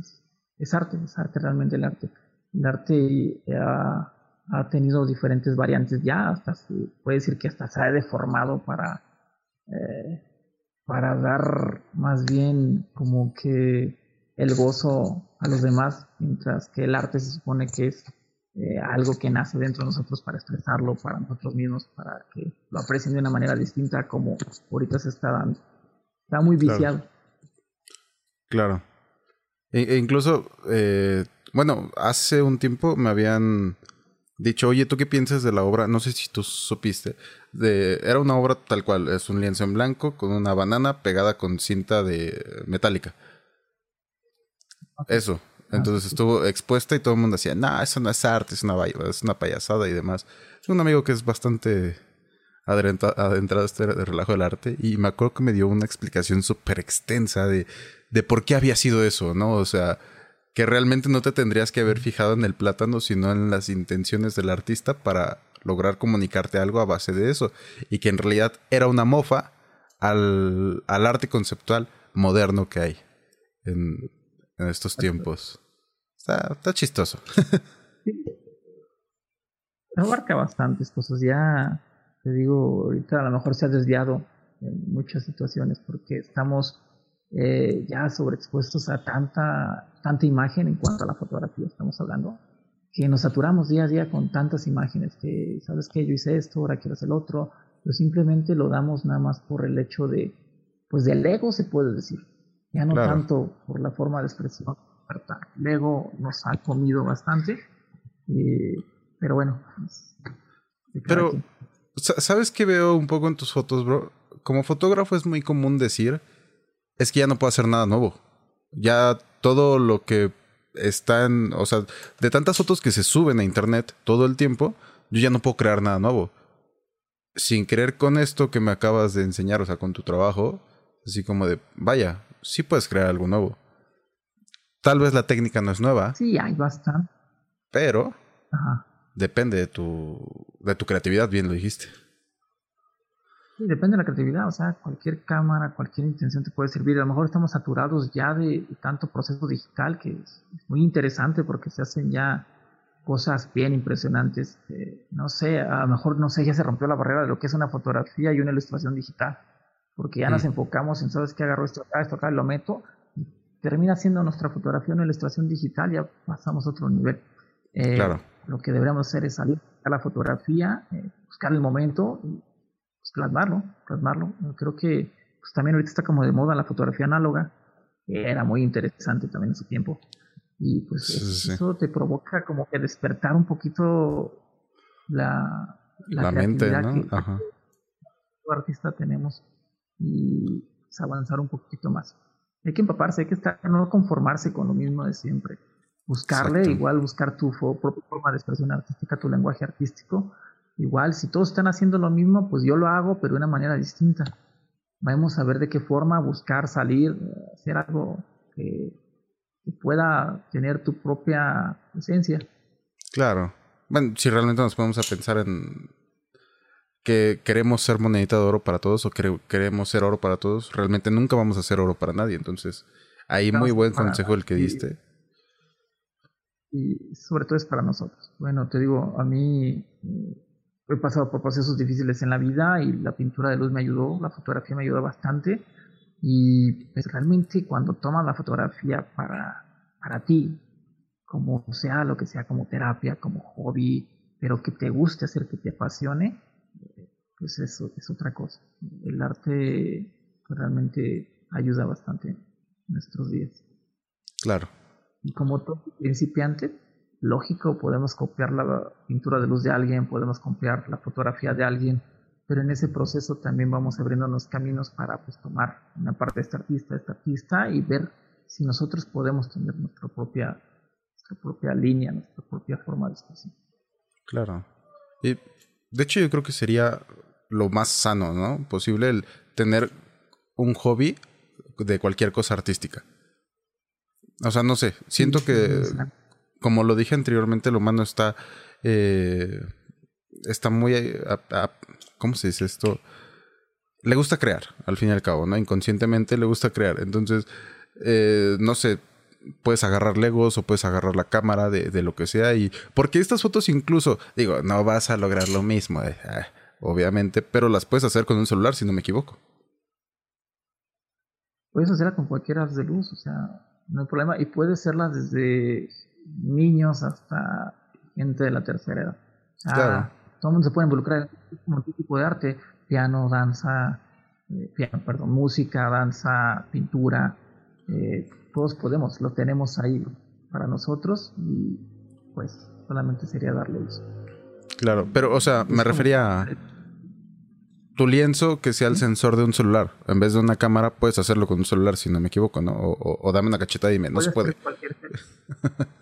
[SPEAKER 2] es, arte, es arte realmente el arte. El arte ha, ha tenido diferentes variantes ya, hasta se puede decir que hasta se ha deformado para eh, para dar más bien como que el gozo a los demás, mientras que el arte se supone que es eh, algo que nace dentro de nosotros para expresarlo para nosotros mismos, para que lo aprecien de una manera distinta como ahorita se está dando. Está muy viciado.
[SPEAKER 1] Claro. E, e incluso, eh, bueno, hace un tiempo me habían dicho, oye, ¿tú qué piensas de la obra? No sé si tú supiste. De, era una obra tal cual, es un lienzo en blanco con una banana pegada con cinta de metálica. Eso. Entonces estuvo expuesta y todo el mundo decía, no, eso no es arte, es una, es una payasada y demás. Es un amigo que es bastante adentrado a este relajo del arte y me acuerdo que me dio una explicación súper extensa de, de por qué había sido eso, ¿no? O sea, que realmente no te tendrías que haber fijado en el plátano, sino en las intenciones del artista para lograr comunicarte algo a base de eso. Y que en realidad era una mofa al, arte conceptual moderno que hay en, estos tiempos. Está, está chistoso.
[SPEAKER 2] Abarca bastantes cosas. Ya te digo, ahorita a lo mejor se ha desviado en muchas situaciones porque estamos eh, ya sobreexpuestos a tanta, tanta imagen en cuanto a la fotografía estamos hablando, que nos saturamos día a día con tantas imágenes, que sabes que yo hice esto, ahora quiero hacer el otro, pero simplemente lo damos nada más por el hecho de, pues del ego se puede decir, ya no tanto por la forma de expresión. El ego nos ha comido bastante, eh, pero bueno. Pues,
[SPEAKER 1] pero, ¿sabes qué veo un poco en tus fotos, bro? Como fotógrafo es muy común decir es que ya no puedo hacer nada nuevo. Ya todo lo que está en, o sea, de tantas fotos que se suben a internet todo el tiempo, yo ya no puedo crear nada nuevo. sin querer con esto que me acabas de enseñar, o sea, con tu trabajo, así como de, vaya, sí puedes crear algo nuevo. Tal vez la técnica no es nueva.
[SPEAKER 2] Sí, hay bastante.
[SPEAKER 1] Pero depende de tu, de tu creatividad, bien lo dijiste.
[SPEAKER 2] Sí, depende de la creatividad, o sea, cualquier cámara, cualquier intención te puede servir. A lo mejor estamos saturados ya de, tanto proceso digital que es, muy interesante porque se hacen ya cosas bien impresionantes. no sé, a lo mejor, no sé, ya se rompió la barrera de lo que es una fotografía y una ilustración digital. Porque ya nos mm. enfocamos en, ¿sabes qué? Agarro esto acá, esto acá, lo meto. Y termina siendo nuestra fotografía una ilustración digital, ya pasamos a otro nivel. Eh, claro. Lo que deberíamos hacer es salir a la fotografía, eh, buscar el momento y pues, plasmarlo, plasmarlo. Creo que pues, también ahorita está como de moda la fotografía análoga, que era muy interesante también en su tiempo. Y pues eso te provoca como que despertar un poquito la,
[SPEAKER 1] la, mente, ¿no? que Ajá.
[SPEAKER 2] artista tenemos y pues, avanzar un poquito más. Hay que empaparse, hay que estar, no conformarse con lo mismo de siempre. Buscarle, igual buscar tu propia forma de expresión artística, tu lenguaje artístico. Igual, si todos están haciendo lo mismo, pues yo lo hago, pero de una manera distinta. Vamos a ver de qué forma buscar salir, hacer algo que que pueda tener tu propia esencia.
[SPEAKER 1] Claro. Bueno, si realmente nos ponemos a pensar en que queremos ser monedita de oro para todos o queremos ser oro para todos, realmente nunca vamos a ser oro para nadie. Entonces, ahí muy buen consejo el que diste.
[SPEAKER 2] Y sobre todo es para nosotros. Bueno, te digo, a mí he pasado por procesos difíciles en la vida y la pintura de luz me ayudó, la fotografía me ayudó bastante y pues, realmente cuando tomas la fotografía para, para ti, como sea lo que sea, como terapia, como hobby, pero que te guste hacer, que te apasione, pues eso es otra cosa. El arte realmente ayuda bastante en nuestros días.
[SPEAKER 1] Claro.
[SPEAKER 2] Y como todo principiante, lógico, podemos copiar la pintura de luz de alguien, podemos copiar la fotografía de alguien, pero en ese proceso también vamos abriéndonos caminos para pues, tomar una parte de este artista, de este artista y ver si nosotros podemos tener nuestra propia, nuestra propia línea, nuestra propia forma de expresión.
[SPEAKER 1] Claro. Y de hecho yo creo que sería lo más sano, ¿no? Posible el tener un hobby de cualquier cosa artística. O sea, no sé, siento que, como lo dije anteriormente, lo humano está, eh, está muy ¿cómo se dice esto? Le gusta crear, al fin y al cabo, ¿no? Inconscientemente le gusta crear. Entonces, eh, no sé, puedes agarrar Legos o puedes agarrar la cámara de, lo que sea y... Porque estas fotos incluso, digo, no vas a lograr lo mismo, eh, ah, obviamente, pero las puedes hacer con un celular, si no me equivoco.
[SPEAKER 2] Puedes hacerla con cualquier haz de luz, o sea, no hay problema. Y puedes hacerla desde niños hasta gente de la tercera edad. claro todo el mundo se puede involucrar en un tipo de arte, piano, danza, eh, piano, perdón, música, danza, pintura, eh, todos podemos, lo tenemos ahí para nosotros y pues solamente sería darle uso.
[SPEAKER 1] Claro, pero o sea, me refería a tu lienzo que sea el sensor de un celular. En vez de una cámara, puedes hacerlo con un celular, si no me equivoco, ¿no? O, dame una cacheta y dime, no se puede. (laughs)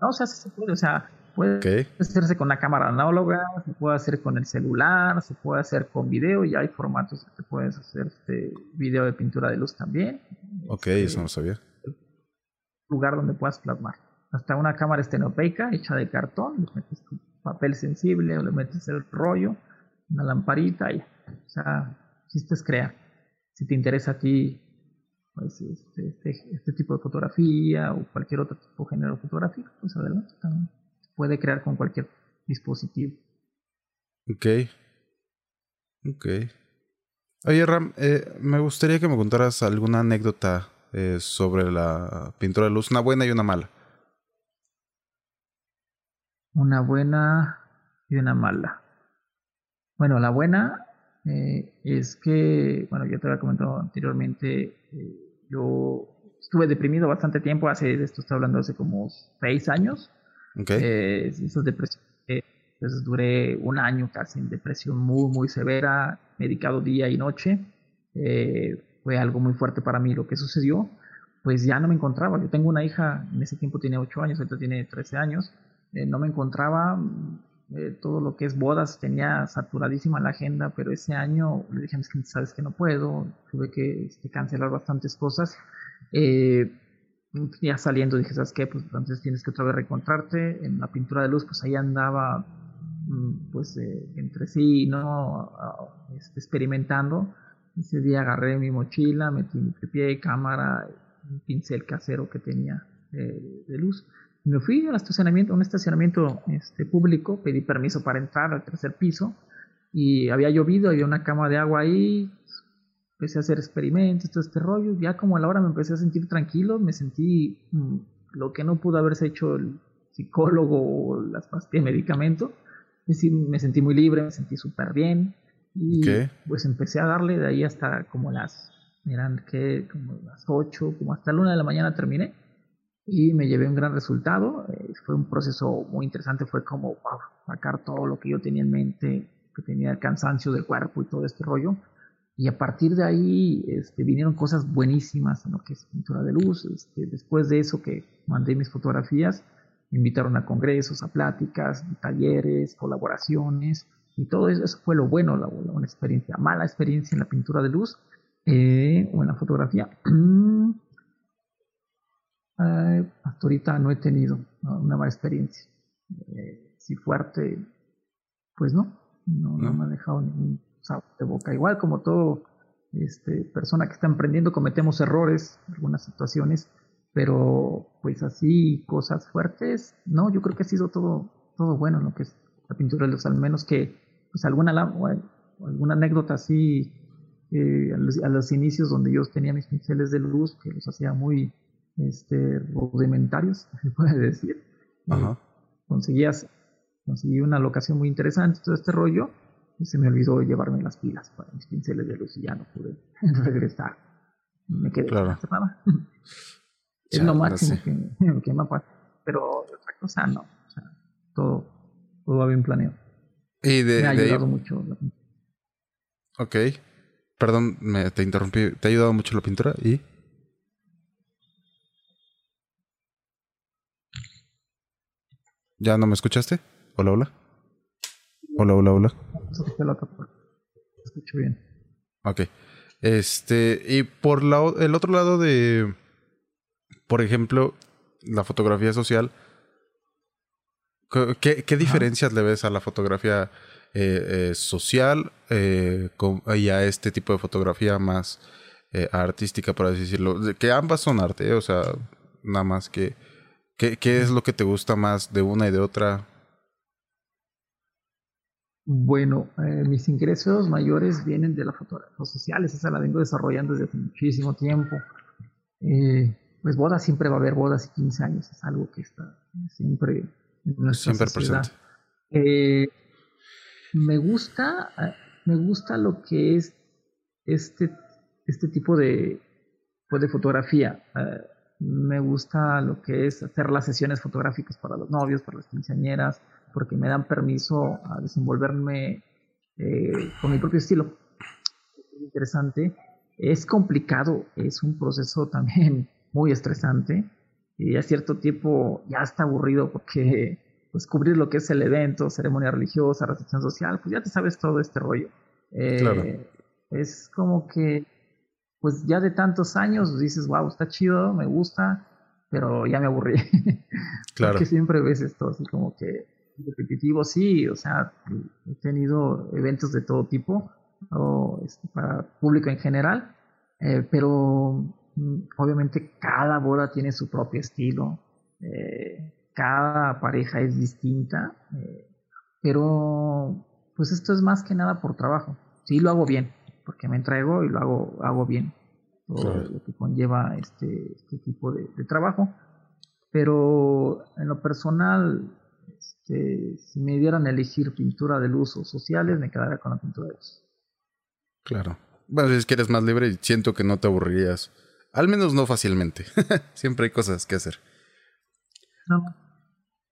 [SPEAKER 2] no, o sea, se puede, o sea, Puede hacerse con la cámara análoga, se puede hacer con el celular, se puede hacer con video y hay formatos que puedes hacer este video de pintura de luz también.
[SPEAKER 1] Ok, este, eso no sabía.
[SPEAKER 2] Lugar donde puedas plasmar. Hasta una cámara estenopeica hecha de cartón, le metes tu papel sensible o le metes el rollo, una lamparita y, o sea, chiste es crear. Si te interesa a ti pues, este, este, este tipo de fotografía o cualquier otro tipo de género fotográfico, pues adelante también puede crear con cualquier dispositivo.
[SPEAKER 1] Ok. Ok. Oye, Ram, eh, me gustaría que me contaras alguna anécdota eh, sobre la pintura de luz, una buena y una mala.
[SPEAKER 2] Una buena y una mala. Bueno, la buena eh, es que, bueno, ya te había comentado anteriormente, yo estuve deprimido bastante tiempo, hace, esto estoy hablando hace como seis años,
[SPEAKER 1] Okay.
[SPEAKER 2] Eh, esas depresiones, duré un año casi en depresión muy, muy severa, medicado día y noche. Eh, fue algo muy fuerte para mí lo que sucedió. Pues ya no me encontraba. Yo tengo una hija, en ese tiempo tenía 8 años, ahorita tiene 13 años. Eh, no me encontraba, eh, todo lo que es bodas, tenía saturadísima la agenda, pero ese año le dije, sabes que no puedo, tuve que este, cancelar bastantes cosas. Eh, ya saliendo dije, ¿sabes qué? Pues entonces tienes que otra vez reencontrarte. En la pintura de luz, pues ahí andaba, mm, pues eh, entre sí, ¿no? Este, experimentando. Ese día agarré mi mochila, metí mi pie, cámara, un pincel casero que tenía de luz me fui al estacionamiento, a un estacionamiento este, público, pedí permiso para entrar al tercer piso y había llovido, había una cama de agua ahí, empecé a hacer experimentos, todo este rollo, ya como a la hora me empecé a sentir tranquilo, me sentí mm, lo que no pudo haberse hecho el psicólogo o las pastillas de medicamento, decir, me sentí muy libre, me sentí súper bien y pues empecé a darle de ahí hasta como las, eran que como las 8, como hasta la 1 de la mañana terminé y me llevé un gran resultado. Eh, fue un proceso muy interesante, fue como sacar todo lo que yo tenía en mente, que tenía el cansancio del cuerpo y todo este rollo. Y a partir de ahí este, vinieron cosas buenísimas en lo que es pintura de luz. Este, después de eso que mandé mis fotografías, me invitaron a congresos, a pláticas, talleres, colaboraciones. Y todo eso, eso fue lo bueno, la, una experiencia, mala experiencia en la pintura de luz eh, o en la fotografía. (clears throat) Eh, hasta ahorita no he tenido una mala experiencia. Eh, si fuerte, pues no, no, me ha dejado ningún sabor de boca. Igual como todo este, persona que está emprendiendo, cometemos errores en algunas situaciones, pero pues así, cosas fuertes, no, yo creo que ha sido todo, todo bueno en lo que es la pintura de los, al menos que pues alguna, alguna anécdota así eh, a, los, a, los, inicios donde yo tenía mis pinceles de luz que los hacía muy este, rudimentarios, (laughs) se puede decir. Ajá. Conseguías, conseguí una locación muy interesante, todo este rollo, y se me olvidó llevarme las pilas para mis pinceles de luz y ya no pude (laughs) regresar. Me quedé
[SPEAKER 1] claro.
[SPEAKER 2] nada. (laughs) es lo máximo que, que, me Pero otra cosa no. O sea, todo, todo va bien planeado.
[SPEAKER 1] Y de,
[SPEAKER 2] me ha
[SPEAKER 1] de
[SPEAKER 2] ayudado
[SPEAKER 1] ahí...
[SPEAKER 2] mucho. La
[SPEAKER 1] ok. Perdón, me, te interrumpí. ¿Te ha ayudado mucho la pintura? ¿Y? ¿Ya no me escuchaste? Hola, hola. Hola, hola, hola.
[SPEAKER 2] Escucho bien.
[SPEAKER 1] Ok. Este, y por la, el otro lado de, por ejemplo, la fotografía social, ¿qué, qué diferencias le ves a la fotografía eh, eh, social eh, con, y a este tipo de fotografía más artística, por así decirlo? Que ambas son arte, o sea, nada más que ¿Qué, ¿Qué, es lo que te gusta más de una y de otra?
[SPEAKER 2] Bueno, eh, mis ingresos mayores vienen de la fotografía sociales, esa la vengo desarrollando desde hace muchísimo tiempo. Eh, pues bodas siempre va a haber bodas y 15 años, es algo que está siempre en nuestra siempre presente. Eh, me gusta, me gusta lo que es este, este tipo de, pues de fotografía me gusta lo que es hacer las sesiones fotográficas para los novios, para las quinceañeras, porque me dan permiso a desenvolverme eh, con mi propio estilo. Es interesante. Es complicado, es un proceso también (laughs) muy estresante y a cierto tiempo ya está aburrido porque pues cubrir lo que es el evento, ceremonia religiosa, recepción social, pues ya te sabes todo este rollo. Eh, es como que pues ya de tantos años dices, wow, está chido, me gusta, pero ya me aburrí. (laughs)
[SPEAKER 1] Claro.
[SPEAKER 2] Porque siempre ves esto así como que repetitivo, sí, o sea, he tenido eventos de todo tipo, o este, para público en general, eh, pero mm, obviamente cada boda tiene su propio estilo, eh, cada pareja es distinta, eh, pero pues esto es más que nada por trabajo, sí lo hago bien, porque me entrego y lo hago, hago bien, todo lo que conlleva este, este tipo de, trabajo. Pero en lo personal, este, si me dieran a elegir pintura de luz o sociales, me quedaría con la pintura de luz.
[SPEAKER 1] Claro. Bueno, es que eres más libre y siento que no te aburrirías. Al menos no fácilmente. (laughs) Siempre hay cosas que hacer.
[SPEAKER 2] No.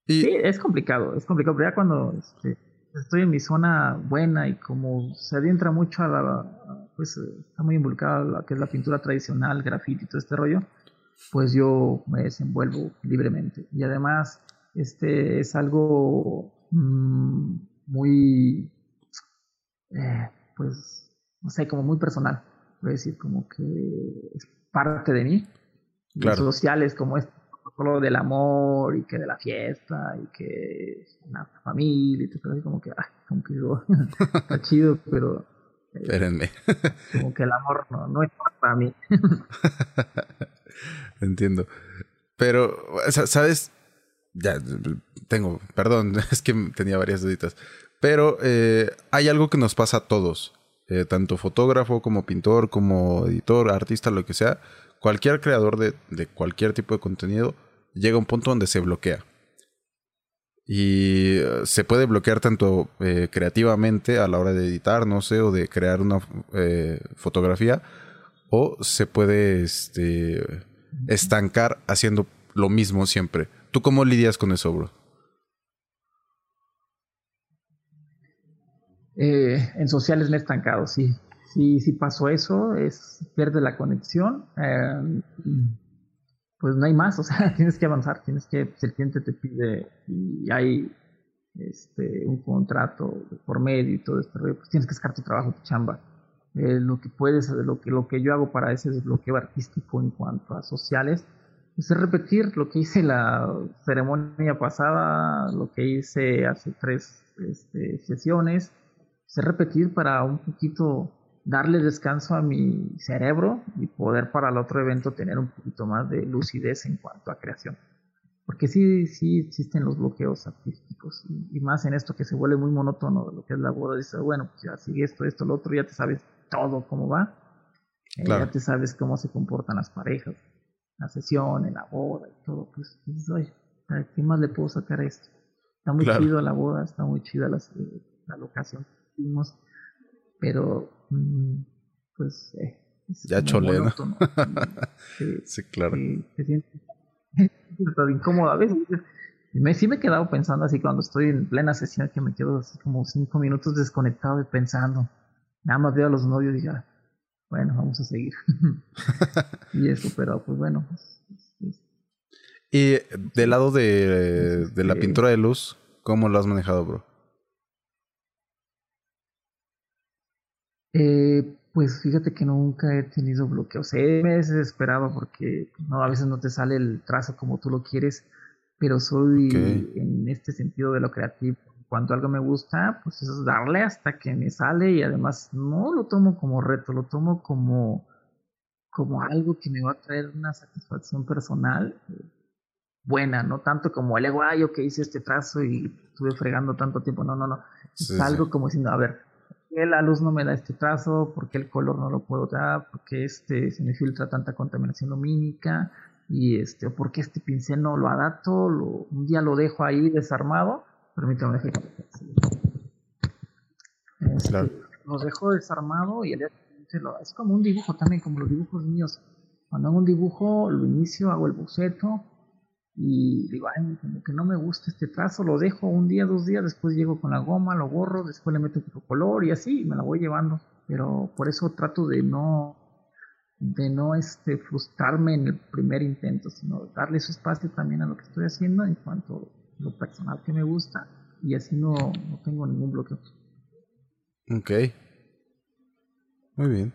[SPEAKER 2] Sí, es complicado, es complicado, pero ya cuando este, estoy en mi zona buena y como se adentra mucho a la, pues está muy involucrada lo que es la pintura tradicional, grafiti y todo este rollo, pues yo me desenvuelvo libremente. Y además, este es algo, mm, muy, eh, pues, no sé, como muy personal. Voy a decir, como que es parte de mí. Claro. sociales como esto, lo del amor y que de la fiesta y que una familia y todo, como que, ay, como que digo, (laughs) está chido, pero...
[SPEAKER 1] Eh, Espérenme. (laughs)
[SPEAKER 2] como que el amor no, no es para mí. (laughs)
[SPEAKER 1] Entiendo. Pero, ¿sabes? Ya, tengo, perdón, es que tenía varias duditas. Pero eh, hay algo que nos pasa a todos. Eh, tanto fotógrafo como pintor, como editor, artista, lo que sea. Cualquier creador de, de cualquier tipo de contenido llega un punto donde se bloquea. Y eh, se puede bloquear tanto creativamente a la hora de editar, no sé, o de crear una fotografía, o se puede este, estancar haciendo lo mismo siempre. ¿Tú cómo lidias con eso, bro?
[SPEAKER 2] Eh, en sociales me he estancado, sí. Sí, sí pasó eso, es pierde la conexión. Pues no hay más, o sea, (laughs) tienes que avanzar, tienes que, si el cliente te pide y hay este, un contrato por medio y todo esto, pues tienes que sacar tu trabajo, tu chamba. Eh, lo que puedes, lo que, lo que yo hago para ese desbloqueo artístico en cuanto a sociales, pues es repetir lo que hice la ceremonia pasada, lo que hice hace tres este, sesiones, es repetir para un poquito darle descanso a mi cerebro y poder para el otro evento tener un poquito más de lucidez en cuanto a creación. Porque sí, sí existen los bloqueos artísticos y, más en esto que se vuelve muy monótono, lo que es la boda, dices, bueno, pues ya sigue esto, esto, lo otro, ya te sabes todo cómo va, eh, ya te sabes cómo se comportan las parejas, la sesión, en la boda y todo, pues dices, oye, ¿qué más le puedo sacar a esto? Está muy chido la boda, está muy chida la, la locación que tuvimos, pero mm, pues eh,
[SPEAKER 1] ya cholena. (laughs) sí, claro.
[SPEAKER 2] te sientes (laughs) incómodo a veces. Me, sí me he quedado pensando así cuando estoy en plena sesión que me quedo así como cinco minutos desconectado y pensando. Nada más veo a los novios y ya, bueno, vamos a seguir. (laughs) y eso, pero pues bueno. Pues,
[SPEAKER 1] y del lado de, de la pintura de luz, ¿cómo lo has manejado, bro?
[SPEAKER 2] Eh, pues fíjate que nunca he tenido bloqueos. me he desesperado porque no, a veces no te sale el trazo como tú lo quieres, pero soy en este sentido de lo creativo. Cuando algo me gusta, pues es darle hasta que me sale y además no lo tomo como reto, lo tomo como, como algo que me va a traer una satisfacción personal eh, buena, no tanto como el ego, ay, yo que hice este trazo y estuve fregando tanto tiempo, no, no, no. es algo como diciendo, a ver, qué la luz no me da este trazo? ¿Por qué el color no lo puedo dar? ¿Por qué este, se me filtra tanta contaminación lumínica? Y este, ¿por qué este pincel no lo adapto? un día lo dejo ahí desarmado. Permítame dejar. Este, Lo dejo desarmado y el día lo, es como un dibujo también, como los dibujos míos. Cuando hago un dibujo, lo inicio, hago el boceto, y digo, ay, como que no me gusta este trazo, lo dejo un día, dos días, después llego con la goma, lo borro, después le meto otro color y así me la voy llevando. Pero por eso trato de no, de no este, frustrarme en el primer intento, sino darle su espacio también a lo que estoy haciendo en cuanto a lo personal que me gusta y así no, no tengo ningún bloqueo.
[SPEAKER 1] Ok. Muy bien.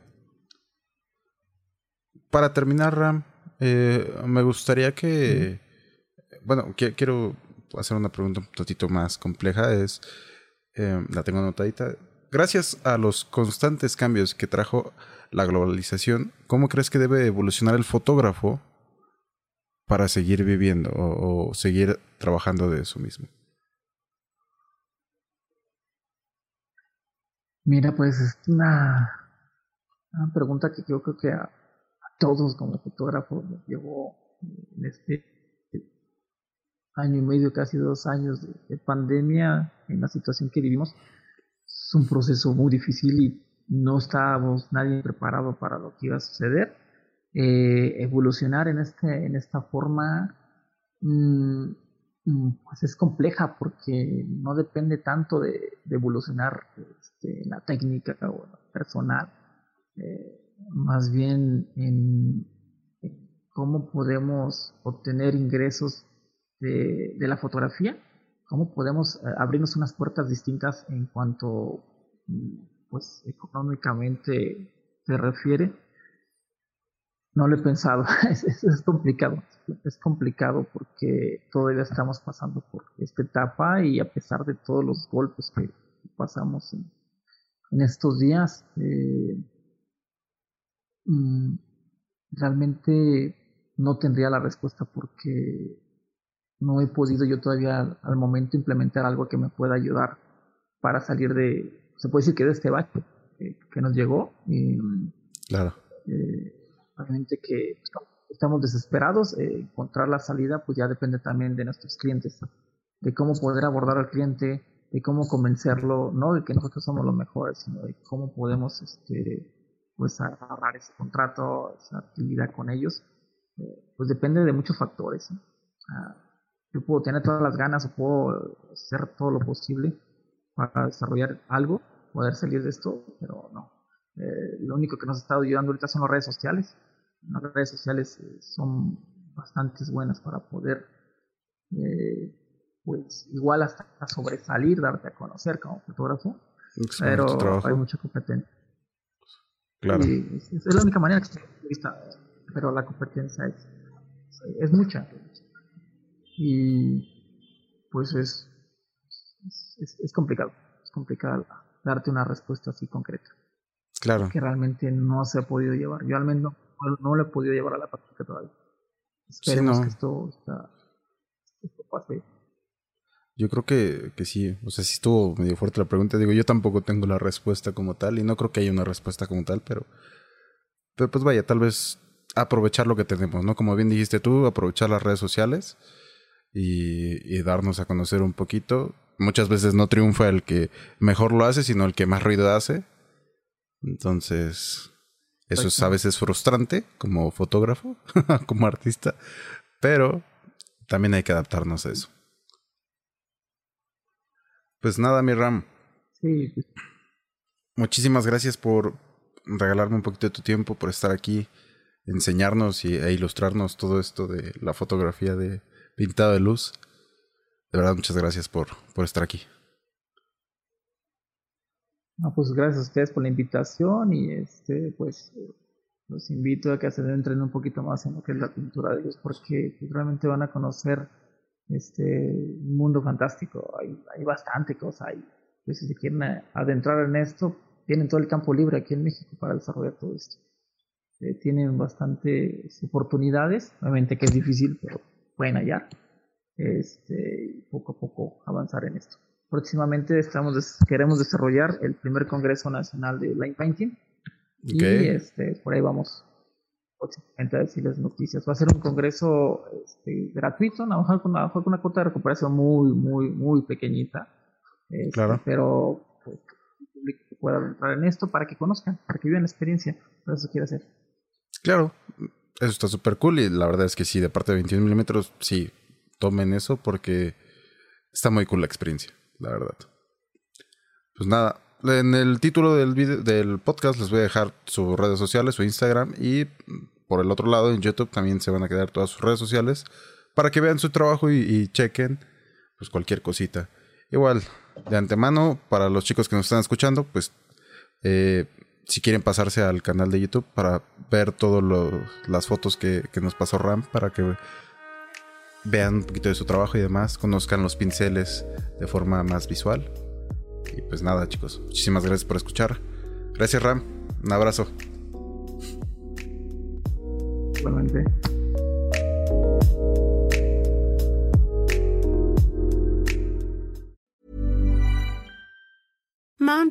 [SPEAKER 1] Para terminar, Ram, eh, me gustaría que bueno, quiero hacer una pregunta un poquito más compleja. Es, eh, la tengo anotadita. Gracias a los constantes cambios que trajo la globalización, ¿cómo crees que debe evolucionar el fotógrafo para seguir viviendo o, seguir trabajando de eso mismo?
[SPEAKER 2] Mira, pues es una, una pregunta que yo creo que a, a todos como fotógrafos nos llevó en este año y medio, casi dos años de, pandemia, en la situación que vivimos, es un proceso muy difícil y no estábamos nadie preparado para lo que iba a suceder. Eh, evolucionar en, este, en esta forma mm, mm, pues es compleja porque no depende tanto de, evolucionar este, la técnica o la personal, eh, más bien en cómo podemos obtener ingresos de, la fotografía cómo podemos eh, abrirnos unas puertas distintas en cuanto mm, pues económicamente se refiere. No lo he pensado, (laughs) es, complicado, es complicado porque todavía estamos pasando por esta etapa y a pesar de todos los golpes que pasamos en, en estos días, eh, mm, realmente no tendría la respuesta porque no he podido yo todavía al momento implementar algo que me pueda ayudar para salir de, se puede decir que de este bache que, nos llegó. Y,
[SPEAKER 1] claro.
[SPEAKER 2] Eh, obviamente que estamos desesperados, eh, encontrar la salida pues ya depende también de nuestros clientes, de cómo poder abordar al cliente, de cómo convencerlo, no de que nosotros somos los mejores, sino de cómo podemos este, pues agarrar ese contrato, esa actividad con ellos, eh, pues depende de muchos factores. Yo puedo tener todas las ganas o puedo hacer todo lo posible para desarrollar algo, poder salir de esto, pero no. Eh, lo único que nos ha estado ayudando ahorita son las redes sociales. Las redes sociales eh, son bastante buenas para poder, pues igual hasta sobresalir, darte a conocer como fotógrafo, pero hay mucha competencia.
[SPEAKER 1] Claro.
[SPEAKER 2] es, la única manera que vista, pero la competencia es, es mucha. Y pues es, es, es complicado, es complicado darte una respuesta así concreta.
[SPEAKER 1] Claro.
[SPEAKER 2] Que realmente no se ha podido llevar. Yo al menos no, no lo he podido llevar a la práctica todavía. Esperemos que esto, esto pase
[SPEAKER 1] yo creo que, que sí, o sea, sí estuvo medio fuerte la pregunta. Digo, yo tampoco tengo la respuesta como tal y no creo que haya una respuesta como tal, pero, pero pues vaya, tal vez aprovechar lo que tenemos, ¿no? Como bien dijiste tú, aprovechar las redes sociales y, y darnos a conocer un poquito. Muchas veces no triunfa el que mejor lo hace, sino el que más ruido hace. Entonces, eso es a veces frustrante como fotógrafo, (laughs) como artista, pero también hay que adaptarnos a eso. Pues nada, mi Ram.
[SPEAKER 2] Sí.
[SPEAKER 1] Muchísimas gracias por regalarme un poquito de tu tiempo, por estar aquí, enseñarnos y, e ilustrarnos todo esto de la fotografía de pintado de luz. De verdad, muchas gracias por, por estar aquí.
[SPEAKER 2] pues gracias a ustedes por la invitación y este, pues los invito a que se entren un poquito más en lo que es la pintura de luz porque pues, realmente van a conocer este mundo fantástico. Hay, hay bastante cosa. Hay, pues, si quieren adentrar en esto, tienen todo el campo libre aquí en México para desarrollar todo esto. Eh, tienen bastantes oportunidades, obviamente que es difícil, pero pueden hallar. Este, poco a poco avanzar en esto. Próximamente estamos queremos desarrollar el primer Congreso Nacional de Line Painting. Y este, por ahí vamos próximamente a decirles noticias. Va a ser un congreso este, gratuito, a lo mejor con una, con una cuota de recuperación muy, muy, muy pequeñita. Este,
[SPEAKER 1] claro.
[SPEAKER 2] Pero pues, pueda entrar en esto para que conozcan, para que vivan la experiencia. Por eso quiere hacer.
[SPEAKER 1] Claro, eso está súper cool y la verdad es que sí, de parte de 21 milímetros, sí, tomen eso porque está muy cool la experiencia, la verdad. Pues nada, en el título del, video, del podcast les voy a dejar sus redes sociales, su Instagram y por el otro lado en YouTube también se van a quedar todas sus redes sociales para que vean su trabajo y, chequen pues cualquier cosita. Igual, de antemano, para los chicos que nos están escuchando, pues eh, si quieren pasarse al canal de YouTube para ver todas las fotos que, que, nos pasó Ram, para que vean un poquito de su trabajo y demás, conozcan los pinceles de forma más visual. Y pues nada, chicos, muchísimas gracias por escuchar. Gracias, Ram. Un abrazo.
[SPEAKER 2] Igualmente.